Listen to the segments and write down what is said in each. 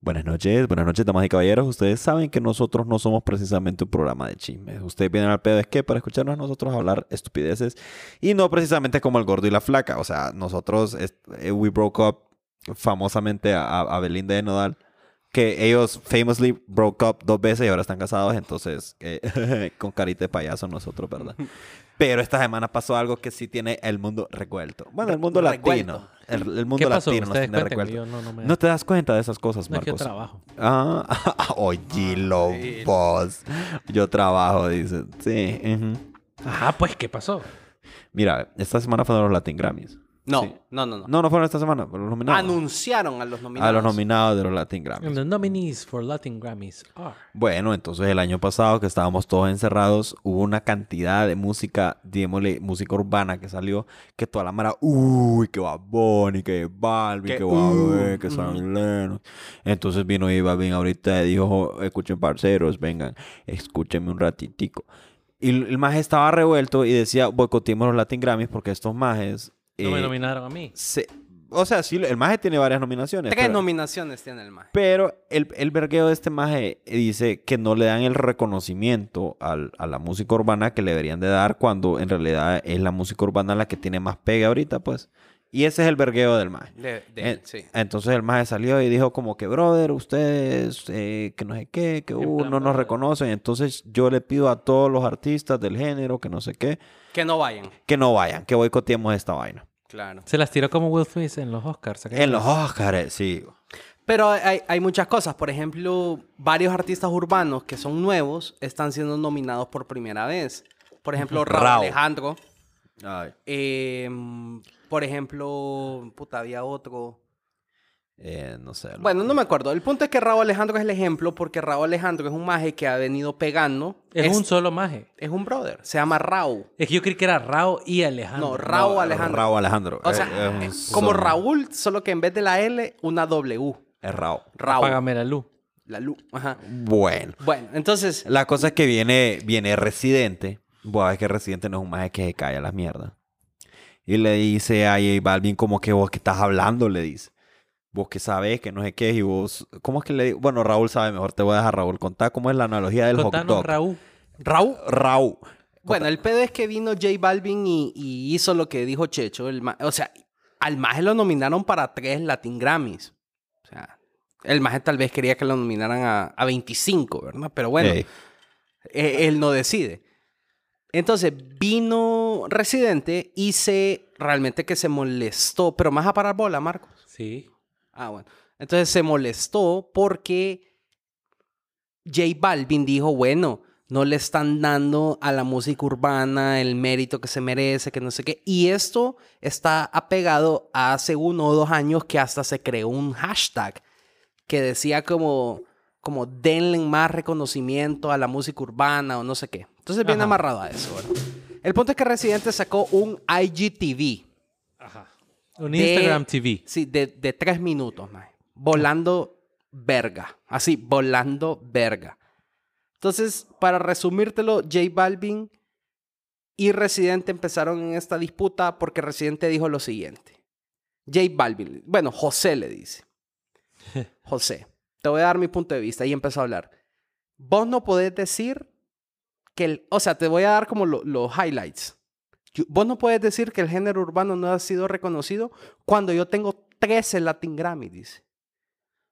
Buenas noches, buenas noches, damas y caballeros. Ustedes saben que nosotros no somos precisamente un programa de chismes. Ustedes vienen al pedo es que para escucharnos nosotros hablar estupideces y no precisamente como el gordo y la flaca. O sea, nosotros, eh, we broke up famosamente a, a Belinda de Nodal, que ellos famously broke up dos veces y ahora están casados, entonces eh, con carita de payaso nosotros, ¿verdad? Pero esta semana pasó algo que sí tiene el mundo revuelto. Bueno, el mundo Revuelto. latino. El, el mundo ¿Qué pasó? latino nos tiene revuelto. no, no me... No te das cuenta de esas cosas, no es que yo Marcos. trabajo. Ah, oye, lo vos. Yo trabajo, dice. Sí. ujú. Ajá, pues, ¿qué pasó? Mira, esta semana fueron los Latin Grammys. No, Sí. no, no, no. No, no fueron esta semana, pero los nominados. Anunciaron a los nominados. a los nominados de los Latin And Grammys. the nominees for Latin Grammys are... Bueno, entonces el año pasado que estábamos todos encerrados, hubo una cantidad de música, digámosle, música urbana que salió, que toda la mara, uy, que va Bonnie, que Balvin, Que, que, uh, va que San ujú. Lennox. Entonces vino J Balvin ahorita y dijo, escuchen parceros, vengan, escúchenme un ratitico. Y el el maje estaba revuelto y decía, boicoteemos los Latin Grammys porque estos majes... No me eh, nominaron a mí. se- o sea, sí, el maje tiene varias nominaciones. Tres pero- nominaciones tiene el maje. pero el, el vergueo de este maje dice que no le dan el reconocimiento al- a la música urbana que le deberían de dar cuando en realidad es la música urbana la que tiene más pega ahorita, pues. Y ese es el vergueo del maje. De, de- En- sí. Entonces el maje salió y dijo como que, brother, ustedes, eh, que no sé qué, que uh, plan, no nos reconocen. Entonces yo le pido a todos los artistas del género, que no sé qué, Que no vayan. que no vayan, que boicoteemos esta vaina. Claro. Se las tiró como Will Smith en los Oscars. En los. Oscars, sí. Pero hay, hay muchas cosas. Por ejemplo, varios artistas urbanos que son nuevos están siendo nominados por primera vez. Por ejemplo, Raúl. Alejandro. Ay. Eh, por ejemplo, puta, había otro. Eh, no sé. Bueno, no me acuerdo. El punto es que Raúl Alejandro es el ejemplo porque Raúl Alejandro es un maje que ha venido pegando. Es, un solo maje. es un brother. Se llama Raúl. Es que yo creí que era Rao y Alejandro. No, Raúl No, Alejandro. Raúl Alejandro. O sea, Eh, eh, es un como solo. Raúl, solo que en vez de la L, una W. Es Raúl. Raúl. Págame la luz. La luz. Ajá. Bueno. Bueno, entonces, La cosa es que viene, viene Residente. Bueno, es que Residente no es un maje que se cae a las mierdas. Y le dice a J Balvin como que vos que estás hablando, le dice. Vos que sabés que no sé qué y vos... ¿Cómo es que le digo? Bueno, Raúl sabe mejor. Te voy a dejar Raúl contar cómo es la analogía del hot Contanos, dog. Raúl. Raúl. Raúl. Bueno, el pedo es que vino J Balvin y, y hizo lo que dijo Checho. El ma- o sea, al maje lo nominaron para tres Latin Grammys. O sea, el maje tal vez quería que lo nominaran a, a 25, ¿verdad? Pero bueno, eh, él no decide. Entonces vino Residente y se realmente que se molestó, pero más a parar bola, Marcos. Sí. Ah, bueno. Entonces se molestó porque J Balvin dijo, bueno, no le están dando a la música urbana el mérito que se merece, que no sé qué. Y esto está apegado a hace uno o dos años que hasta se creó un hashtag que decía como, como denle más reconocimiento a la música urbana o no sé qué. Entonces viene Ajá. amarrado a eso, ¿verdad? El punto es que Residente sacó un IGTV. Ajá. Un De- Instagram TV. Sí, de, de tres minutos, mae. Volando verga. Así, volando verga. Entonces, para resumírtelo, J Balvin y Residente empezaron en esta disputa porque Residente dijo lo siguiente. J Balvin, bueno, José le dice. José, te voy a dar mi punto de vista y empezó a hablar. Vos no podés decir que el, o sea, te voy a dar como lo- los highlights. Yo- vos no puedes decir que el género urbano no ha sido reconocido cuando yo tengo 13 Latin Grammy, dice.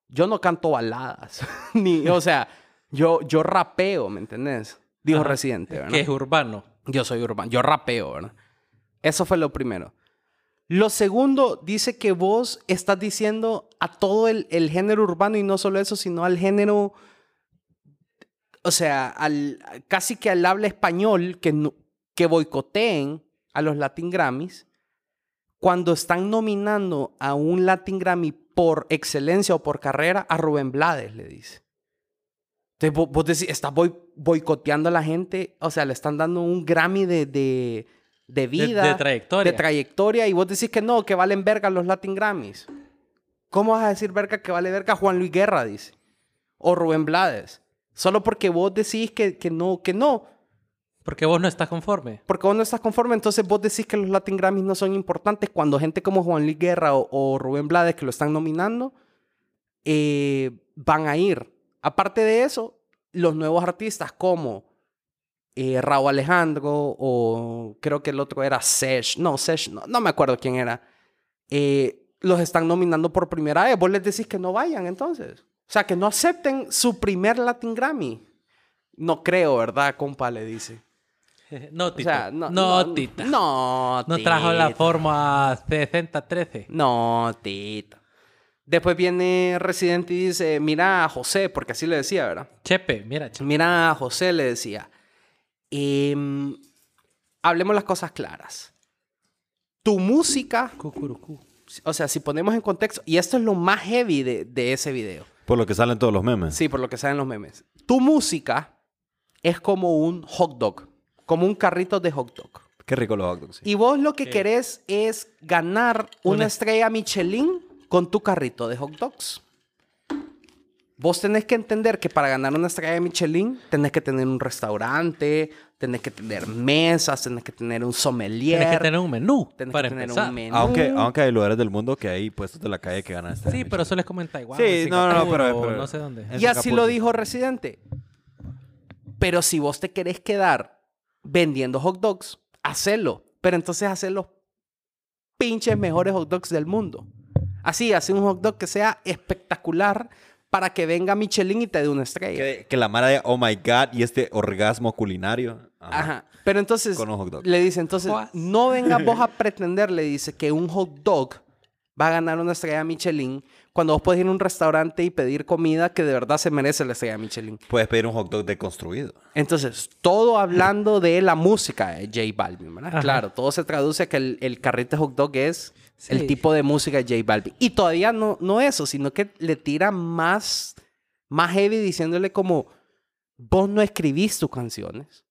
Yo no canto baladas, ni, o sea, yo, yo rapeo, ¿me entendés? Dijo Ajá. Residente, ¿verdad? Que es urbano. Yo soy urbano, yo rapeo, ¿verdad? Eso fue lo primero. Lo segundo, dice que vos estás diciendo a todo el, el género urbano y no solo eso, sino al género, o sea, al, casi que al habla español que, no- que boicoteen a los Latin Grammys cuando están nominando a un Latin Grammy por excelencia o por carrera a Rubén Blades, le dice. Entonces vos, vos decís, estás boi- boicoteando a la gente, o sea, le están dando un Grammy de, de, de De, vida, de trayectoria. de trayectoria, y vos decís que no, que valen verga los Latin Grammys. ¿Cómo vas a decir verga que vale verga Juan Luis Guerra, dice? O Rubén Blades. Solo porque vos decís que, que no, que no. Porque vos no estás conforme. Porque vos no estás conforme, entonces vos decís que los Latin Grammys no son importantes cuando gente como Juan Luis Guerra o, o Rubén Blades que lo están nominando eh, van a ir. Aparte de eso, los nuevos artistas como eh, Raúl Alejandro o creo que el otro era Sesh, no, Sesh, no, no me acuerdo quién era, eh, los están nominando por primera vez. Vos les decís que no vayan entonces. O sea, que no acepten su primer Latin Grammy. No creo, ¿verdad, compa? Le dice. No, O Tito. sea, no, no, Tita. No, No trajo la Tita. forma 6013. No, Tita. Después viene Residente y dice, mira, José, porque así le decía, ¿verdad? Chepe, mira, Chepe. Mira, José le decía, em, hablemos las cosas claras. Tu música, Cucurucú. o sea, si ponemos en contexto, y esto es lo más heavy de, de ese video, Por lo que salen todos los memes. sí, por lo que salen los memes, tu música es como un hot dog, como un carrito de hot dog. Qué rico los hot dogs. sí. Y vos lo que Sí. querés es ganar una Una- estrella Michelin con tu carrito de hot dogs. Vos tenés que entender que para ganar una estrella Michelin tenés que tener un restaurante, tenés que tener mesas, tenés que tener un sommelier, Tienes que tener un menú tenés para que tener empezar. un menú. Aunque, aunque hay lugares del mundo que hay puestos de la calle que ganan este Sí, pero solo es como en Taiwán. Sí, no, no, Singapur pero- pero- no sé dónde. Y así lo dijo Residente. Pero si vos te querés quedar vendiendo hot dogs, hacelo. Pero entonces hacer los pinches mejores hot dogs del mundo. Así, hace un hot dog que sea espectacular para que venga Michelin y te dé una estrella. Que, que la mara de oh my god y este orgasmo culinario. Ajá. Ajá. Pero entonces Con un hot dog. le dice, entonces, no vengas vos a pretender, le dice, que un hot dog va a ganar una estrella Michelin cuando vos podés ir a un restaurante y pedir comida que de verdad se merece la estrella Michelin. Puedes pedir un hot dog deconstruido. Entonces, todo hablando de la música de J Balvin, ¿verdad? Ajá. Claro, todo se traduce a que el, el carrito hot dog es el tipo de música de J Balvin. Y todavía no, no eso, sino que le tira más, más heavy diciéndole como, vos no escribís tus canciones.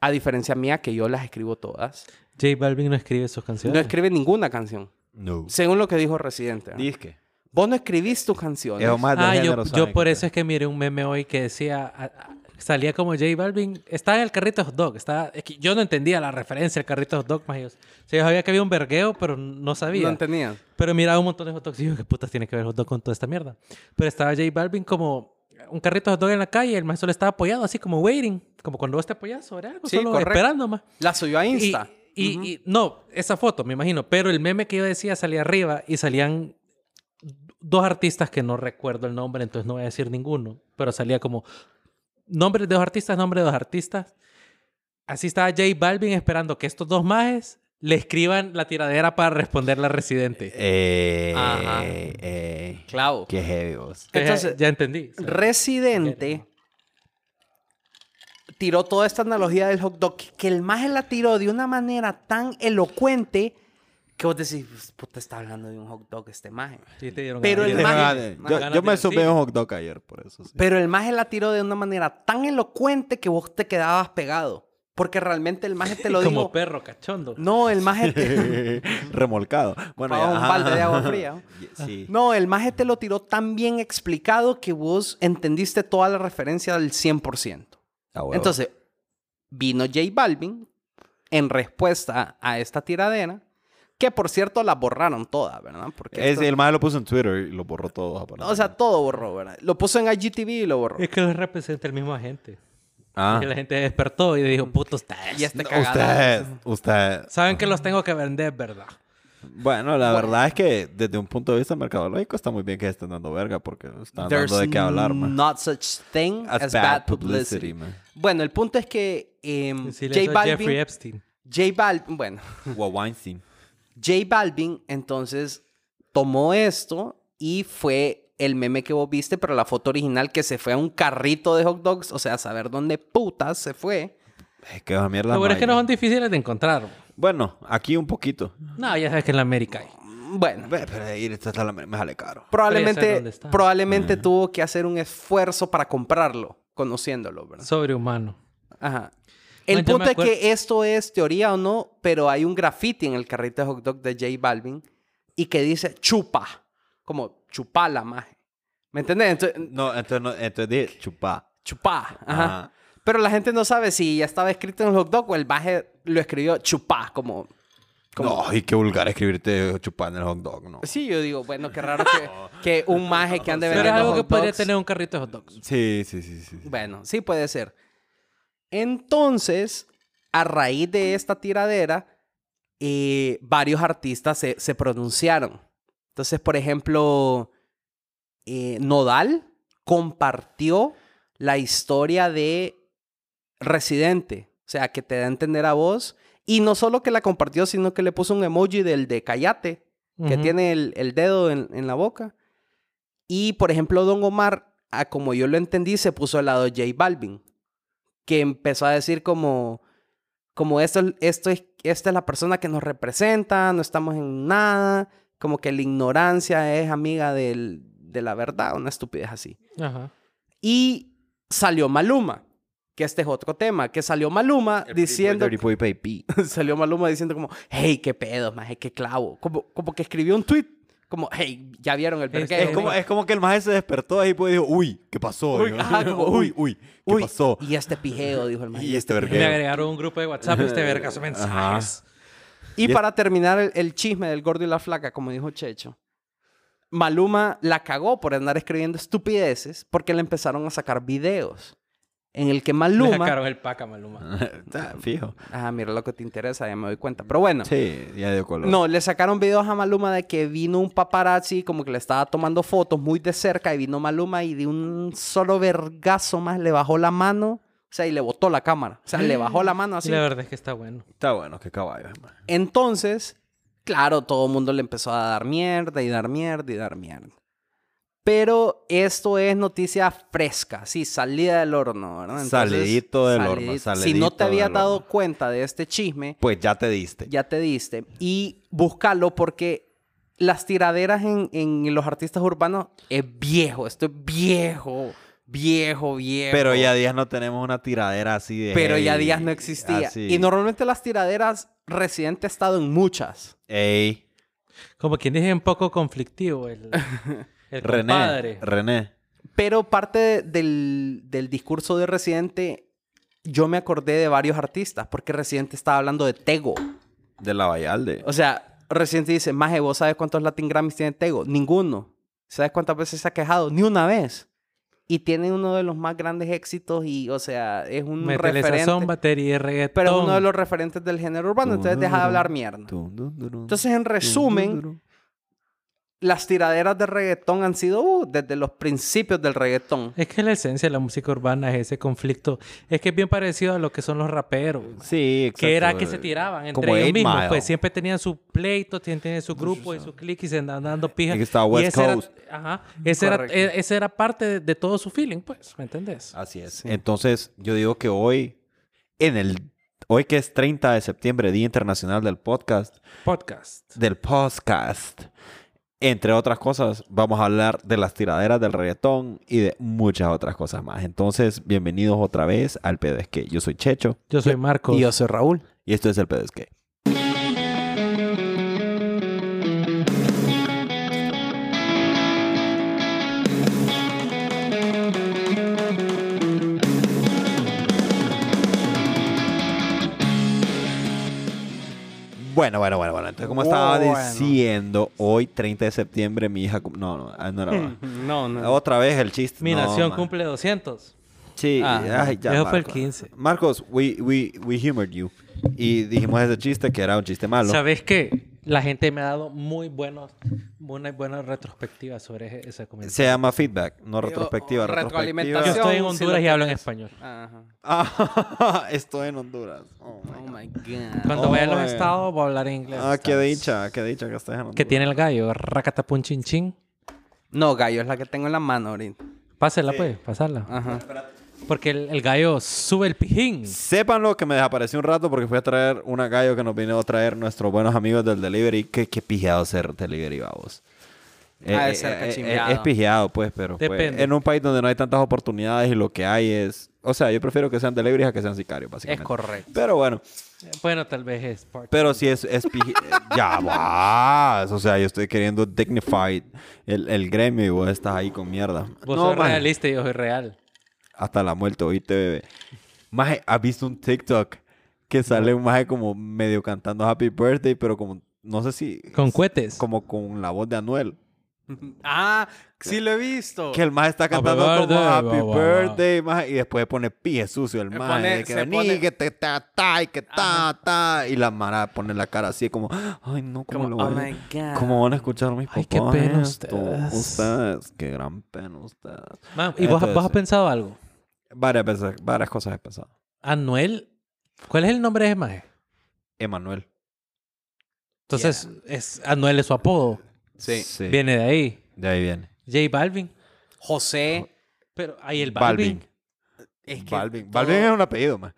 A diferencia mía, que yo las escribo todas. J Balvin no escribe sus canciones. No escribe ninguna canción. No. Según lo que dijo Residente. ¿verdad? Disque. Vos no escribís tus canciones. Es más del Ah, yo, por eso es que miré un meme hoy que decía, ah, ah, salía como J Balvin, estaba en el carrito hot dog, estaba, es que yo no entendía la referencia al carrito hot dog, más o sea, yo sabía que había un vergueo, pero no sabía. No entendía. Pero miraba un montón de hot dogs y digo, ¿qué putas tiene que ver hot dog con toda esta mierda? Pero estaba J Balvin como un carrito hot dog en la calle, el maestro le estaba apoyado, así como waiting, como cuando vos te apoyas sobre algo, Sí, solo correcto. esperando más. La subió a Y, Insta. y- no, esa foto, me imagino. Pero el meme que yo decía salía arriba y salían dos artistas que no recuerdo el nombre, entonces no voy a decir ninguno. Pero salía como nombre de dos artistas, nombre de dos artistas. Así estaba J Balvin esperando que estos dos majes le escriban la tiradera para responder la residente. Eh, Ajá. eh, Clavo. qué heavy vos. Entonces, ya entendí. Sea, Residente tiró toda esta analogía del hot dog que el maje la tiró de una manera tan elocuente que vos decís, "Pues, puta, está hablando de un hot dog este maje. sí te dieron Pero ganas el maje- yo, ganas yo me decir. subí un hot dog ayer, por eso. sí. Pero el maje la tiró de una manera tan elocuente que vos te quedabas pegado. Porque realmente el maje te lo como dijo. perro cachondo. No, el maje te... Remolcado. Bueno, ya, un balde de agua fría, ¿no? Sí. No, el maje te lo tiró tan bien explicado que vos entendiste toda la referencia del 100%. Ah. Entonces, vino J Balvin en respuesta a esta tiradera, que por cierto la borraron toda, ¿verdad? Porque Es- esto- el madre lo puso en Twitter y lo borró todo. o sea, todo borró, ¿verdad? Lo puso en IGTV y lo borró. Es que lo representa el mismo agente. ah. Y la gente despertó y dijo, puto, está Y este No, cagada. usted, usted. Saben que los tengo que vender, ¿verdad? Bueno, la verdad es que desde un punto de vista mercadológico está muy bien que estén dando verga porque están There's dando de qué hablar, man. not such thing as, As bad, publicity. man. Bueno, el punto es que em, Decirle J a Jeffrey Balvin, Epstein. J Balvin, bueno, O Weinstein. J Balvin entonces tomó esto y fue el meme que vos viste, pero la foto original que se fue a un carrito de hot dogs, o sea, a saber dónde putas se fue. Es que mierda. Lo bueno es que no son difíciles de encontrar. Bueno, aquí un poquito. No, ya sabes que en la América hay. Bueno, Ve, Pero ir está la- me sale caro. probablemente, dónde está. probablemente tuvo que hacer un esfuerzo para comprarlo, conociéndolo, ¿verdad? Sobrehumano. Ajá. El punto es que esto es teoría o no, pero hay un graffiti en el carrito de hot dog de J Balvin y que dice chupa, como chupala, maje. ¿Me entendés? Entonces, No, entonces, no, entonces dije chupá. chupá. Ajá. Ajá. Pero la gente no sabe si ya estaba escrito en el hot dog o el maje lo escribió chupá, como, como- No, y qué vulgar escribirte chupando el hot dog, no. Sí, yo digo, bueno, qué raro que, que un maje que ande Pero es vendiendo algo que podría tener un carrito de hot dogs. Sí, sí, sí, sí. sí. Bueno, sí puede ser. Entonces, a raíz de esta tiradera, eh, varios artistas se, se pronunciaron. Entonces, por ejemplo, eh, Nodal compartió la historia de Residente. O sea, que te da a entender a vos. Y no solo que la compartió, sino que le puso un emoji del de Callate, que tiene el, el dedo en, en la boca. Y, por ejemplo, Don Omar, a como yo lo entendí, se puso al lado de J Balvin, que empezó a decir como, como esto, esto es, esta es la persona que nos representa, no estamos en nada, como que la ignorancia es amiga del- de la verdad, una estupidez así. Ajá. Y salió Maluma, que este es otro tema, que salió Maluma diciendo... Dirty Boy Baby. salió Maluma diciendo como, hey, qué pedo, maje, qué clavo. Como, como que escribió un tweet, como, hey, ya vieron el Es- vergueo. Es como, es como que el maje se despertó ahí pues, y dijo, uy, ¿qué pasó? Uy, ajá, como, uy, uy, ¿qué Uy, pasó? Y este pijeo, dijo el maje. Y este Le vergueo. agregaron un grupo de WhatsApp y este vergazo de mensajes. Y, Y es- para terminar el, el chisme del gordo y la flaca, como dijo Checho, Maluma la cagó por andar escribiendo estupideces porque le empezaron a sacar videos en el que Le Maluma... sacaron el pack a Maluma. Está fijo. Ah, mira lo que te interesa, ya me doy cuenta. Pero bueno, Sí, ya dio color. No, le sacaron videos a Maluma de que vino un paparazzi, como que le estaba tomando fotos muy de cerca, y vino Maluma y de un solo vergazo más le bajó la mano, o sea, y le botó la cámara. O sea, le bajó la mano así. la verdad es que está bueno. Está bueno, qué caballo. man. Entonces, claro, todo el mundo le empezó a dar mierda y dar mierda y dar mierda. Pero esto es noticia fresca, sí, salida del horno, ¿verdad? Salidito del horno, Si no salidito te habías dado horno. cuenta de este chisme, Pues ya te diste. ya te diste. Y búscalo porque las tiraderas en, en los artistas urbanos es viejo. Esto es viejo, viejo, viejo. Pero ya días no tenemos una tiradera así de. Pero ya hey, días no existía. así. Y normalmente las tiraderas, Residente ha estado en muchas. Ey, Como quien dije, un poco conflictivo el, el René. compadre. René. Pero parte del, del discurso de Residente, yo me acordé de varios artistas, porque Residente estaba hablando de Tego. De la Vallalde. O sea, Residente dice, Maje, ¿vos sabes cuántos Latin Grammys tiene Tego? Ninguno. ¿Sabes cuántas veces se ha quejado? Ni una vez. Y tiene uno de los más grandes éxitos y, o sea, es un Métele referente. sazón, batería reggaetón. pero es uno de los referentes del género urbano, entonces deja de hablar mierda. Entonces, en resumen. Las tiraderas de reggaetón han sido uh, desde los principios del reggaetón. Es que la esencia de la música urbana es ese conflicto. Es que es bien parecido a lo que son los raperos. Sí, exacto. Que era que se tiraban entre Como ellos mismos. Mile. Pues siempre tenían su pleito, tenían, su grupo y su click y se andaban dando pijas. Y que estaba West ese era- Coast. ajá. Ese era, e- ese era parte de, de todo su feeling, pues. ¿Me entendés? Así es. Entonces, yo digo que hoy, en el. Hoy que es 30 de septiembre, Día Internacional del Podcast, Podcast. del podcast, entre otras cosas, vamos a hablar de las tiraderas del reggaetón y de muchas otras cosas más. Entonces, bienvenidos otra vez al PDSK. Yo soy Checho Yo soy Marcos. Y yo soy Raúl. y esto es el PDSK. Bueno, bueno, bueno, bueno. Entonces, como estaba Bueno. diciendo, hoy 30 de septiembre mi hija... cum- No, no, ah, no, no. No, no. Otra vez el chiste. Mi No, nación man. cumple 200. Sí, Ah, ay, ya, eso fue el Marcos. 15. Marcos, we, we, we humored you. Y dijimos ese chiste que era un chiste malo. ¿Sabes qué? La gente me ha dado muy buenos, muy buenas retrospectivas sobre ese, ese comentario. Se llama feedback, no retrospectiva. o retrospectiva. Yo estoy en Honduras y hablo en español. Ajá. Ah, estoy en Honduras. Oh, my Oh God. my God. Cuando Oh, vaya a los estados voy a hablar en inglés. Ah, qué dicha, qué dicha que estés en Honduras. Que tiene el gallo, racatapun chin chin. No, gallo, es la que tengo en la mano ahorita. Pásela pues, pasarla. Ajá. Porque el, el gallo sube el pijín. Sépanlo que me desaparecí un rato porque fui a traer una gallo que nos vino a traer nuestros buenos amigos del delivery. Qué, qué pijeado ser delivery, vamos. Ha de ser cachimbeado. es pijeado, pues, pero pues, Depende. en un país donde no hay tantas oportunidades y lo que hay es... O sea, yo prefiero que sean delivery a que sean sicarios, Es básicamente. correcto. Pero bueno, Bueno, tal vez es pero si es, es Ya vas. O sea, yo estoy queriendo dignified el, el gremio y vos estás ahí con mierda. Vos No, sos realista y yo soy real. Hasta la muerte, oíste, bebé. Maje, ¿has visto un TikTok que sale un maje como medio cantando Happy Birthday, pero como, no sé si... Con cohetes. Como con la voz de Anuel. Ah, sí lo he visto. Que el maje está Happy cantando como birthday, Happy ba, ba, ba. Birthday, maje, y después pone pie sucio el maje. pone- que pone- que te ta, ta, y que ta, ta. Y la mara pone la cara así como, ay, no, ¿cómo, Como, lo oh voy a- my God. ¿Cómo van a escuchar mis Ay, papás qué pena esto? ustedes. Ustedes, qué gran pena ustedes. Man, ¿Y vos, vos has Entonces- pensado algo? Varias veces, varias cosas he pensado. Anuel. ¿Cuál es el nombre de maje? Emanuel. Entonces, es, Anuel es su apodo. Sí. Viene de ahí. De ahí viene. J Balvin. José. Pero ahí el Balvin. Es que Balvin. todo- Balvin es un apellido, man.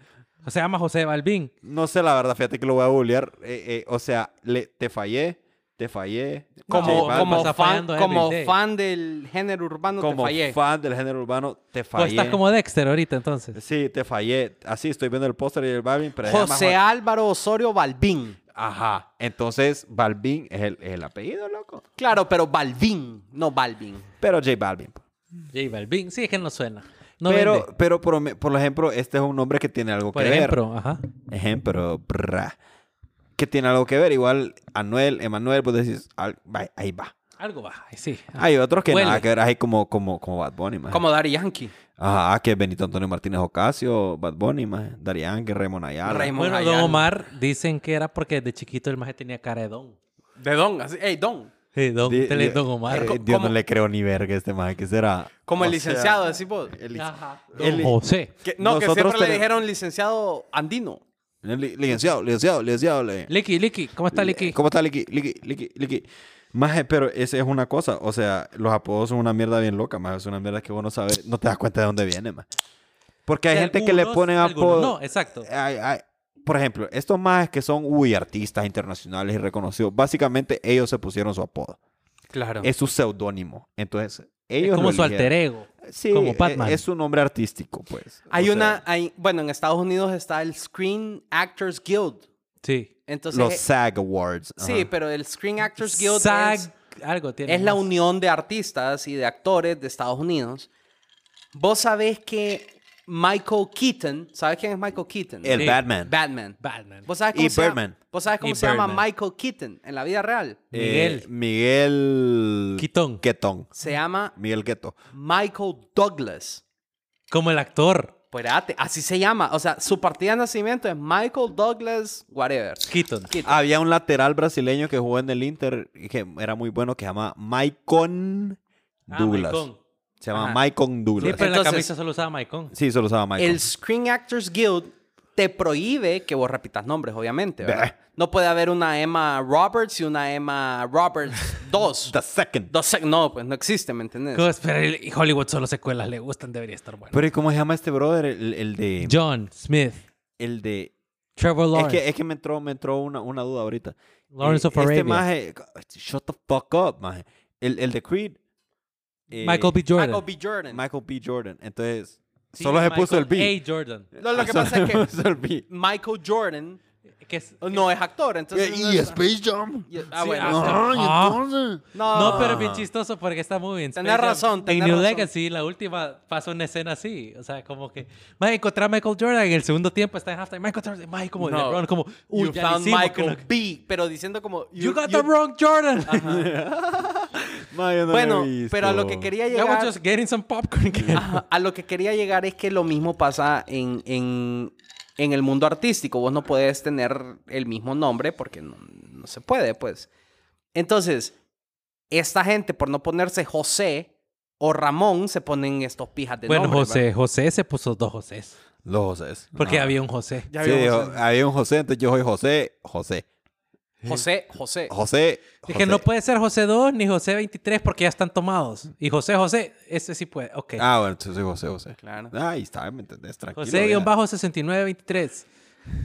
Se llama José Balvin. No sé la verdad, fíjate que lo voy a googlear. Eh, eh, o sea, le, te fallé, te fallé. Como, J como, fan, como del género urbano Como te fallé. fan del género urbano, te fallé. estás como Dexter ahorita, entonces. Sí, te fallé. Así estoy viendo el póster y el Balvin, pero llama José Jo- Álvaro Osorio Balvin. Ajá. Entonces, Balvin es el, es el apellido, loco. Claro, pero Balvin, no Balvin. Pero J Balvin. pues. J Balvin. Sí, es que no suena. No pero, vende. pero por, por ejemplo, este es un nombre que tiene algo Por que ver. ejemplo, ajá. Ejemplo, brra, que tiene algo que ver. Igual Anuel, Emanuel, pues decís, ahí va. Algo va. Sí. Hay otros que Huele. nada que ver, ahí como, como, como Bad Bunny, man. Como Daddy Yankee. Ajá, que Benito Antonio Martínez Ocasio, Bad Bunny, man. Darian, que Raymond Ayala. Raymond. Bueno, Ayala. Don Omar dicen que era porque de chiquito el maje tenía cara de Don. De Don. Así, hey, Don. Sí, Don, Di- tele- di- Don Omar. eh, ¿cómo? no le creo ni verga a este man, que será? Como el O licenciado, decís vos. el Ajá. el- Don José. Que- no, que siempre le dijeron licenciado andino. Licenciado, licenciado, licenciado. Licky, Licky. ¿Cómo está Licky? ¿Cómo está Licky? Licky, Licky, Licky. Maje, pero esa es una cosa. O sea, los apodos son una mierda bien loca, más Es una mierda que vos no sabes, no te das cuenta de dónde viene, más. Porque hay De gente que le ponen apodos. No, exacto. Hay- hay- por ejemplo, estos más que son, uy, artistas internacionales y reconocidos, básicamente ellos se pusieron su apodo. Claro. Es su seudónimo. Entonces, Es ellos como lo su alter ego. Sí, como e- Batman. Es su nombre artístico, pues. Hay O una, sea, hay, bueno, en Estados Unidos está el Screen Actors Guild. Sí. Entonces, los eh, SAG Awards. sí, ajá. pero el Screen Actors Guild SAG, es, algo tiene. es la unión de artistas y de actores de Estados Unidos. Vos sabés que Michael Keaton, ¿sabes quién es Michael Keaton? El Sí. Batman. Batman. Batman. ¿Vos sabés cómo, Y se, llama, Birdman. ¿Vos sabés cómo Y se llama Birdman. Michael Keaton en la vida real? Eh, Miguel. Miguel. Quitón. Quetón. Se llama Miguel Queto. Michael Douglas. Como el actor. Espérate, así se llama. O sea, su partida de nacimiento es Michael Douglas, whatever. Keaton. Keaton. Había un lateral brasileño que jugó en el Inter y que era muy bueno que se llama Maicon Ah, Douglas. Maicon. Se llama Ajá. Maicon Sí, Douglas. pero en la Entonces- camisa solo usaba Maicon. Sí, solo usaba Maicon. El Screen Actors Guild te prohíbe que vos repitas nombres, obviamente. No puede haber una Emma Roberts y una Emma Roberts 2. The second. Dos sec- no, pues no existe, ¿me entiendes? Pues, pero el- Hollywood solo secuelas le gustan, debería estar bueno. Pero ¿y cómo se llama este brother? El, el de... John Smith. El de... Trevor Es Lawrence. que, es que me entró, me entró una, una duda ahorita. Lawrence Eh, of Arabia. Este maje... Shut the fuck up, maje. El, el de Creed. Eh, Michael B. Jordan. Michael B. Jordan. Michael B. Jordan. Entonces, Sí, solo se puso el Michael B. A. Jordan. No, lo que pasa es que puso el B. Michael Jordan Que es- no es actor, entonces... no Y es- Space Jam. y- Ah, Sí, bueno. ah, Ay, Ah. entonces. No, No, pero es bien chistoso porque está muy bien. Tenés razón, tenés En New razón. Legacy, la última, pasa una escena así. O sea, como que... A encontrar a Michael Jordan en el segundo tiempo. Está en halftime. Michael Jordan. Mike como No. LeBron. Como... Uy, you ya found hicimos que Michael no- B. Pero diciendo como... You, got the wrong Jordan. Ma, yo no lo he Bueno, visto. pero a lo que quería llegar... just getting some popcorn. Ajá, a lo que quería llegar es que lo mismo pasa en, en, en el mundo artístico. Vos no puedes tener el mismo nombre porque no, no se puede, pues. Entonces, esta gente, por no ponerse José o Ramón, se ponen estos pijas de bueno, nombre, José. José se puso dos Josés. Los José. Porque Ah. había un José. Ya sí, había dijo, José. había un José, entonces yo soy José, José. José, José. José. Es que no puede ser José 2 ni José 23 porque ya están tomados. Y José José, ese sí puede. Ok. Ah, bueno, entonces soy José, José. Claro. Ahí está, ¿me entendés? Tranquilo. José ya. guion bajo 6923.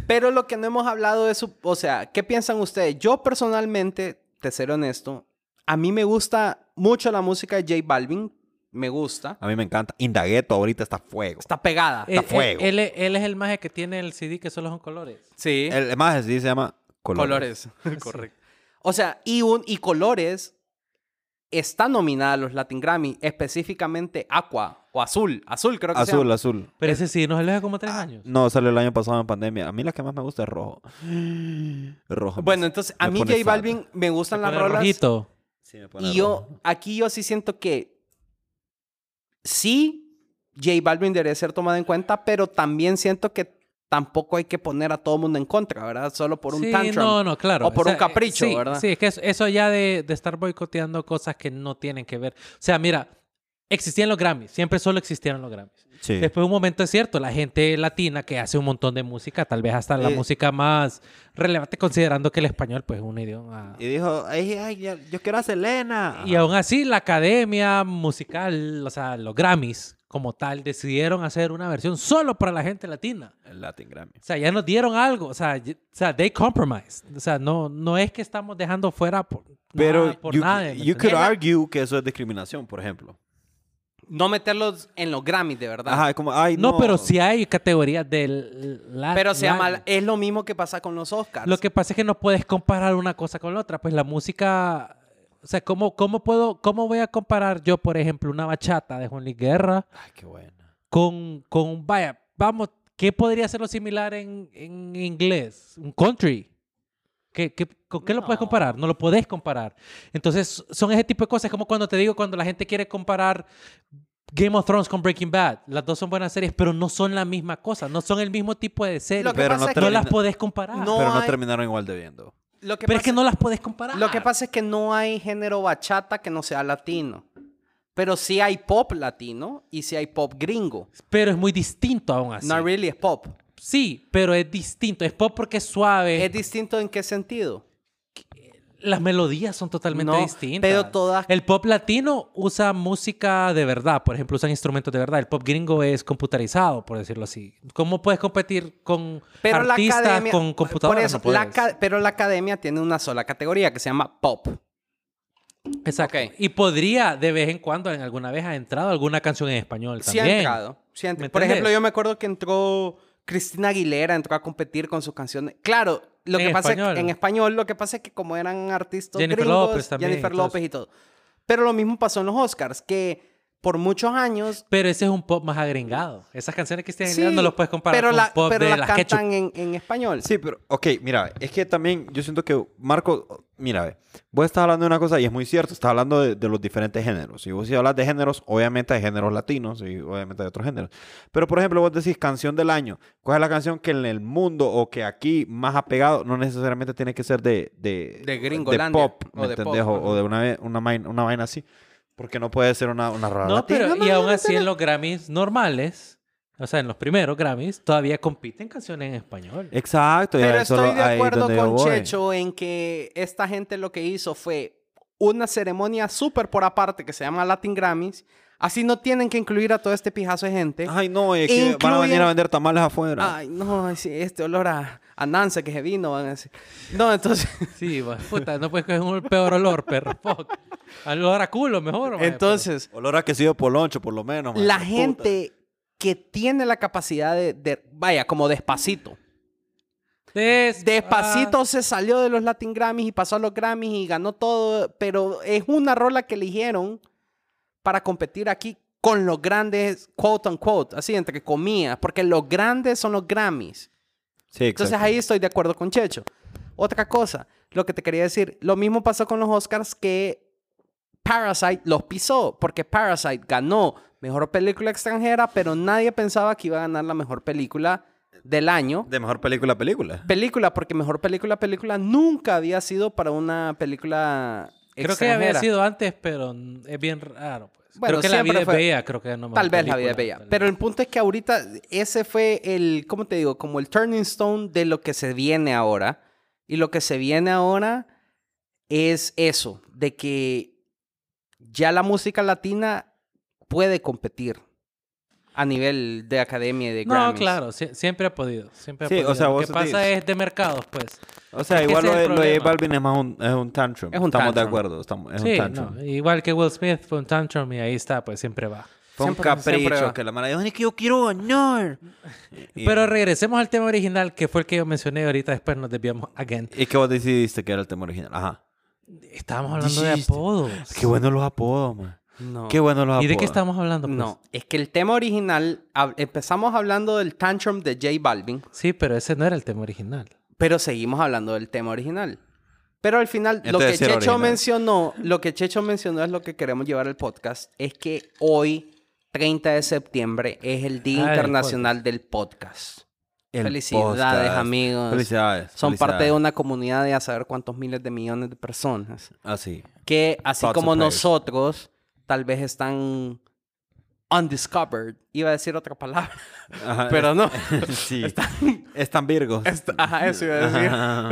Pero lo que no hemos hablado es, o sea, ¿qué piensan ustedes? Yo personalmente, te seré honesto, a mí me gusta mucho la música de J Balvin, me gusta. A mí me encanta. Indagueto ahorita está a fuego. Está pegada. Él, fuego. él- él- él es el maje que tiene el CD que solo son colores. Sí. El más sí se llama Colores. colores. Correcto. O sea, y, un, y colores está nominada a los Latin Grammy, específicamente Aqua o Azul. Azul creo que Azul, azul. Pero ese sí nos aleja como tres Ah, años. No, salió el año pasado en pandemia. A mí la que más me gusta es rojo. Rojo. me- Bueno, entonces a mí J sad. Balvin me gustan las rolas. rojito. Sí, me pone Y yo, aquí yo sí siento que sí, J Balvin debería ser tomado en cuenta, pero también siento que tampoco hay que poner a todo el mundo en contra, ¿verdad? Solo por un sí, tantrum. no, no, claro. O por un eh, capricho, sí, ¿verdad? Sí, es que eso, eso ya de, de estar boicoteando cosas que no tienen que ver. O sea, mira, existían los Grammys, siempre solo existieron los Grammys. Sí. Después un momento es cierto, la gente latina que hace un montón de música, tal vez hasta la Eh. música más relevante considerando que el español pues es un idioma... Y dijo, ay, ay, ya- yo quiero a Selena. Y aún así la academia musical, o sea, los Grammys como tal, decidieron hacer una versión solo para la gente latina. El Latin Grammy. O sea, ya nos dieron algo. O sea, y- o sea they compromised. O sea, no, no es que estamos dejando fuera por Pero nada, por you, could argue que eso es discriminación, por ejemplo. No meterlos en los Grammys, de verdad. Ajá, como, ay, no, no. pero sí hay categorías del... la- Pero se la- llama, es lo mismo que pasa con los Oscars. Lo que pasa es que no puedes comparar una cosa con la otra. Pues la música... O sea, ¿cómo, cómo, puedo, ¿cómo voy a comparar yo, por ejemplo, una bachata de Juan Luis Guerra Ay, qué buena. con, con, vaya, vamos, ¿qué podría ser lo similar en, en inglés? Un country. ¿Qué, qué- con qué lo puedes No. comparar? No lo podés comparar. Entonces, son ese tipo de cosas, como cuando te digo, cuando la gente quiere comparar Game of Thrones con Breaking Bad. Las dos son buenas series, pero no son la misma cosa, no son el mismo tipo de serie. Pero no no las podés comparar. No pero no hay- terminaron igual de viendo. Lo que pero es pasa- que no las podés comparar. Lo que pasa es que no hay género bachata que no sea latino. Pero sí hay pop latino y sí hay pop gringo. Pero es muy distinto aún así. No really es pop. Sí, pero es distinto. Es pop porque es suave. ¿Es distinto en qué sentido? Las melodías son totalmente No, distintas. pero todas- El pop latino usa música de verdad, por ejemplo, usan instrumentos de verdad. El pop gringo es computarizado, por decirlo así. ¿Cómo puedes competir con Pero la artistas academia, con computadoras? por eso, No la pero la academia tiene una sola categoría que se llama pop. Exacto. Y podría, de vez en cuando, en alguna vez ha entrado alguna canción en español Sí ha también. entrado. sí ha entrado. ¿Me Por ejemplo, yo me acuerdo que entró Cristina Aguilera, entró a competir con sus canciones. Claro, lo En que pasa es que en español, lo que pasa es que como eran artistas Jennifer gringos, López también, Jennifer y todo López y todo. Pero lo mismo pasó en los Oscars, que por muchos años Pero ese es un pop más agringado. Esas canciones que están Sí, no los puedes comparar pero con la, pop pero de la las ketchup. cantan en, en español. Sí, pero, ok, mira, es que también yo siento que, Marco, mira, ve, vos estás hablando de una cosa y es muy cierto, estás hablando de, de los diferentes géneros. Y vos si hablas de géneros, obviamente hay géneros latinos y obviamente hay otros géneros. Pero, por ejemplo, vos decís canción del año. ¿Cuál es la canción que en el mundo o que aquí más ha pegado? No necesariamente tiene que ser de... De, De Gringolandia, pop, o ¿me de pop? O, o de una, una, vaina- una vaina así. Porque no puede ser una, una rara No, latina, pero y aún ¿me así en los Grammys normales, o sea, en los primeros Grammys, todavía compiten canciones en español. Exacto. Pero estoy lo- de acuerdo con. Checho en que esta gente lo que hizo fue una ceremonia súper por aparte que se llama Latin Grammys. Así no tienen que incluir a todo este pijazo de gente. Ay, no, es que van a venir a vender tamales afuera. Ay, no, este olor a, a Nance que se vino, van a decir. No, entonces, Sí, pues, puta, no puedes coger un peor olor, perro. Fuck. Al olor a culo, mejor. maje, entonces Olor a quesillo poloncho, por lo menos. man. la Puta. gente que tiene la capacidad de, de- vaya, como despacito. Des- Despacito se salió de los Latin Grammys y pasó a los Grammys y ganó todo, pero es una rola que eligieron para competir aquí con los grandes, quote unquote, así entre comillas, porque los grandes son los Grammys. Sí, Entonces ahí estoy de acuerdo con Checho. Otra cosa, lo que te quería decir, lo mismo pasó con los Oscars que Parasite los pisó, porque Parasite ganó mejor película extranjera, pero nadie pensaba que iba a ganar la mejor película del año. De mejor película a película. Película, porque mejor película película nunca había sido para una película Creo que había extranjera. sido antes, pero es bien raro. Pues. Bueno, creo que la vida fue- es bella, creo que no Tal vez la vida es bella. Pero el punto es que ahorita ese fue el, ¿cómo te digo? Como el turning stone de lo que se viene ahora. Y lo que se viene ahora es eso, de que ya la música latina puede competir a nivel de academia y de No, Grammys. claro, sie- siempre ha podido. Siempre ha Sí, o sea, Lo que pasa es de mercados, pues. O sea, Es igual lo de, el lo de. Balvin es, más un, es un tantrum. Es un Estamos de acuerdo. Estamos, es Sí, un tantrum. no, igual que Will Smith fue un tantrum y ahí está, pues siempre va. Fue un Siempre- capricho que la mara dijo, es que yo quiero ganar. Y- Pero regresemos al tema original, que fue el que yo mencioné ahorita, después nos desviamos again. ¿Y qué vos decidiste que era el tema original? Ajá. Estábamos hablando de apodos. Qué bueno los apodos, man. No. Qué bueno los apodos. ¿Y de qué estamos hablando? pues? No, es que el tema original, empezamos hablando del tantrum de J Balvin, Sí, pero ese no era el tema original. pero seguimos hablando del tema original. Pero al final, lo que Checho original. mencionó, lo que Checho mencionó es lo que queremos llevar al podcast, es que hoy, 30 de septiembre, es el Día Ah, Internacional del Podcast. El Felicidades, podcast. amigos. Felicidades. Son felicidades. parte de una comunidad de a saber cuántos miles de millones de personas. Así. Que así Thoughts como nosotros, tal vez están undiscovered. Iba a decir otra palabra, Ajá, pero no. sí. Están virgos. Est- Ajá, eso iba a decir. Ajá.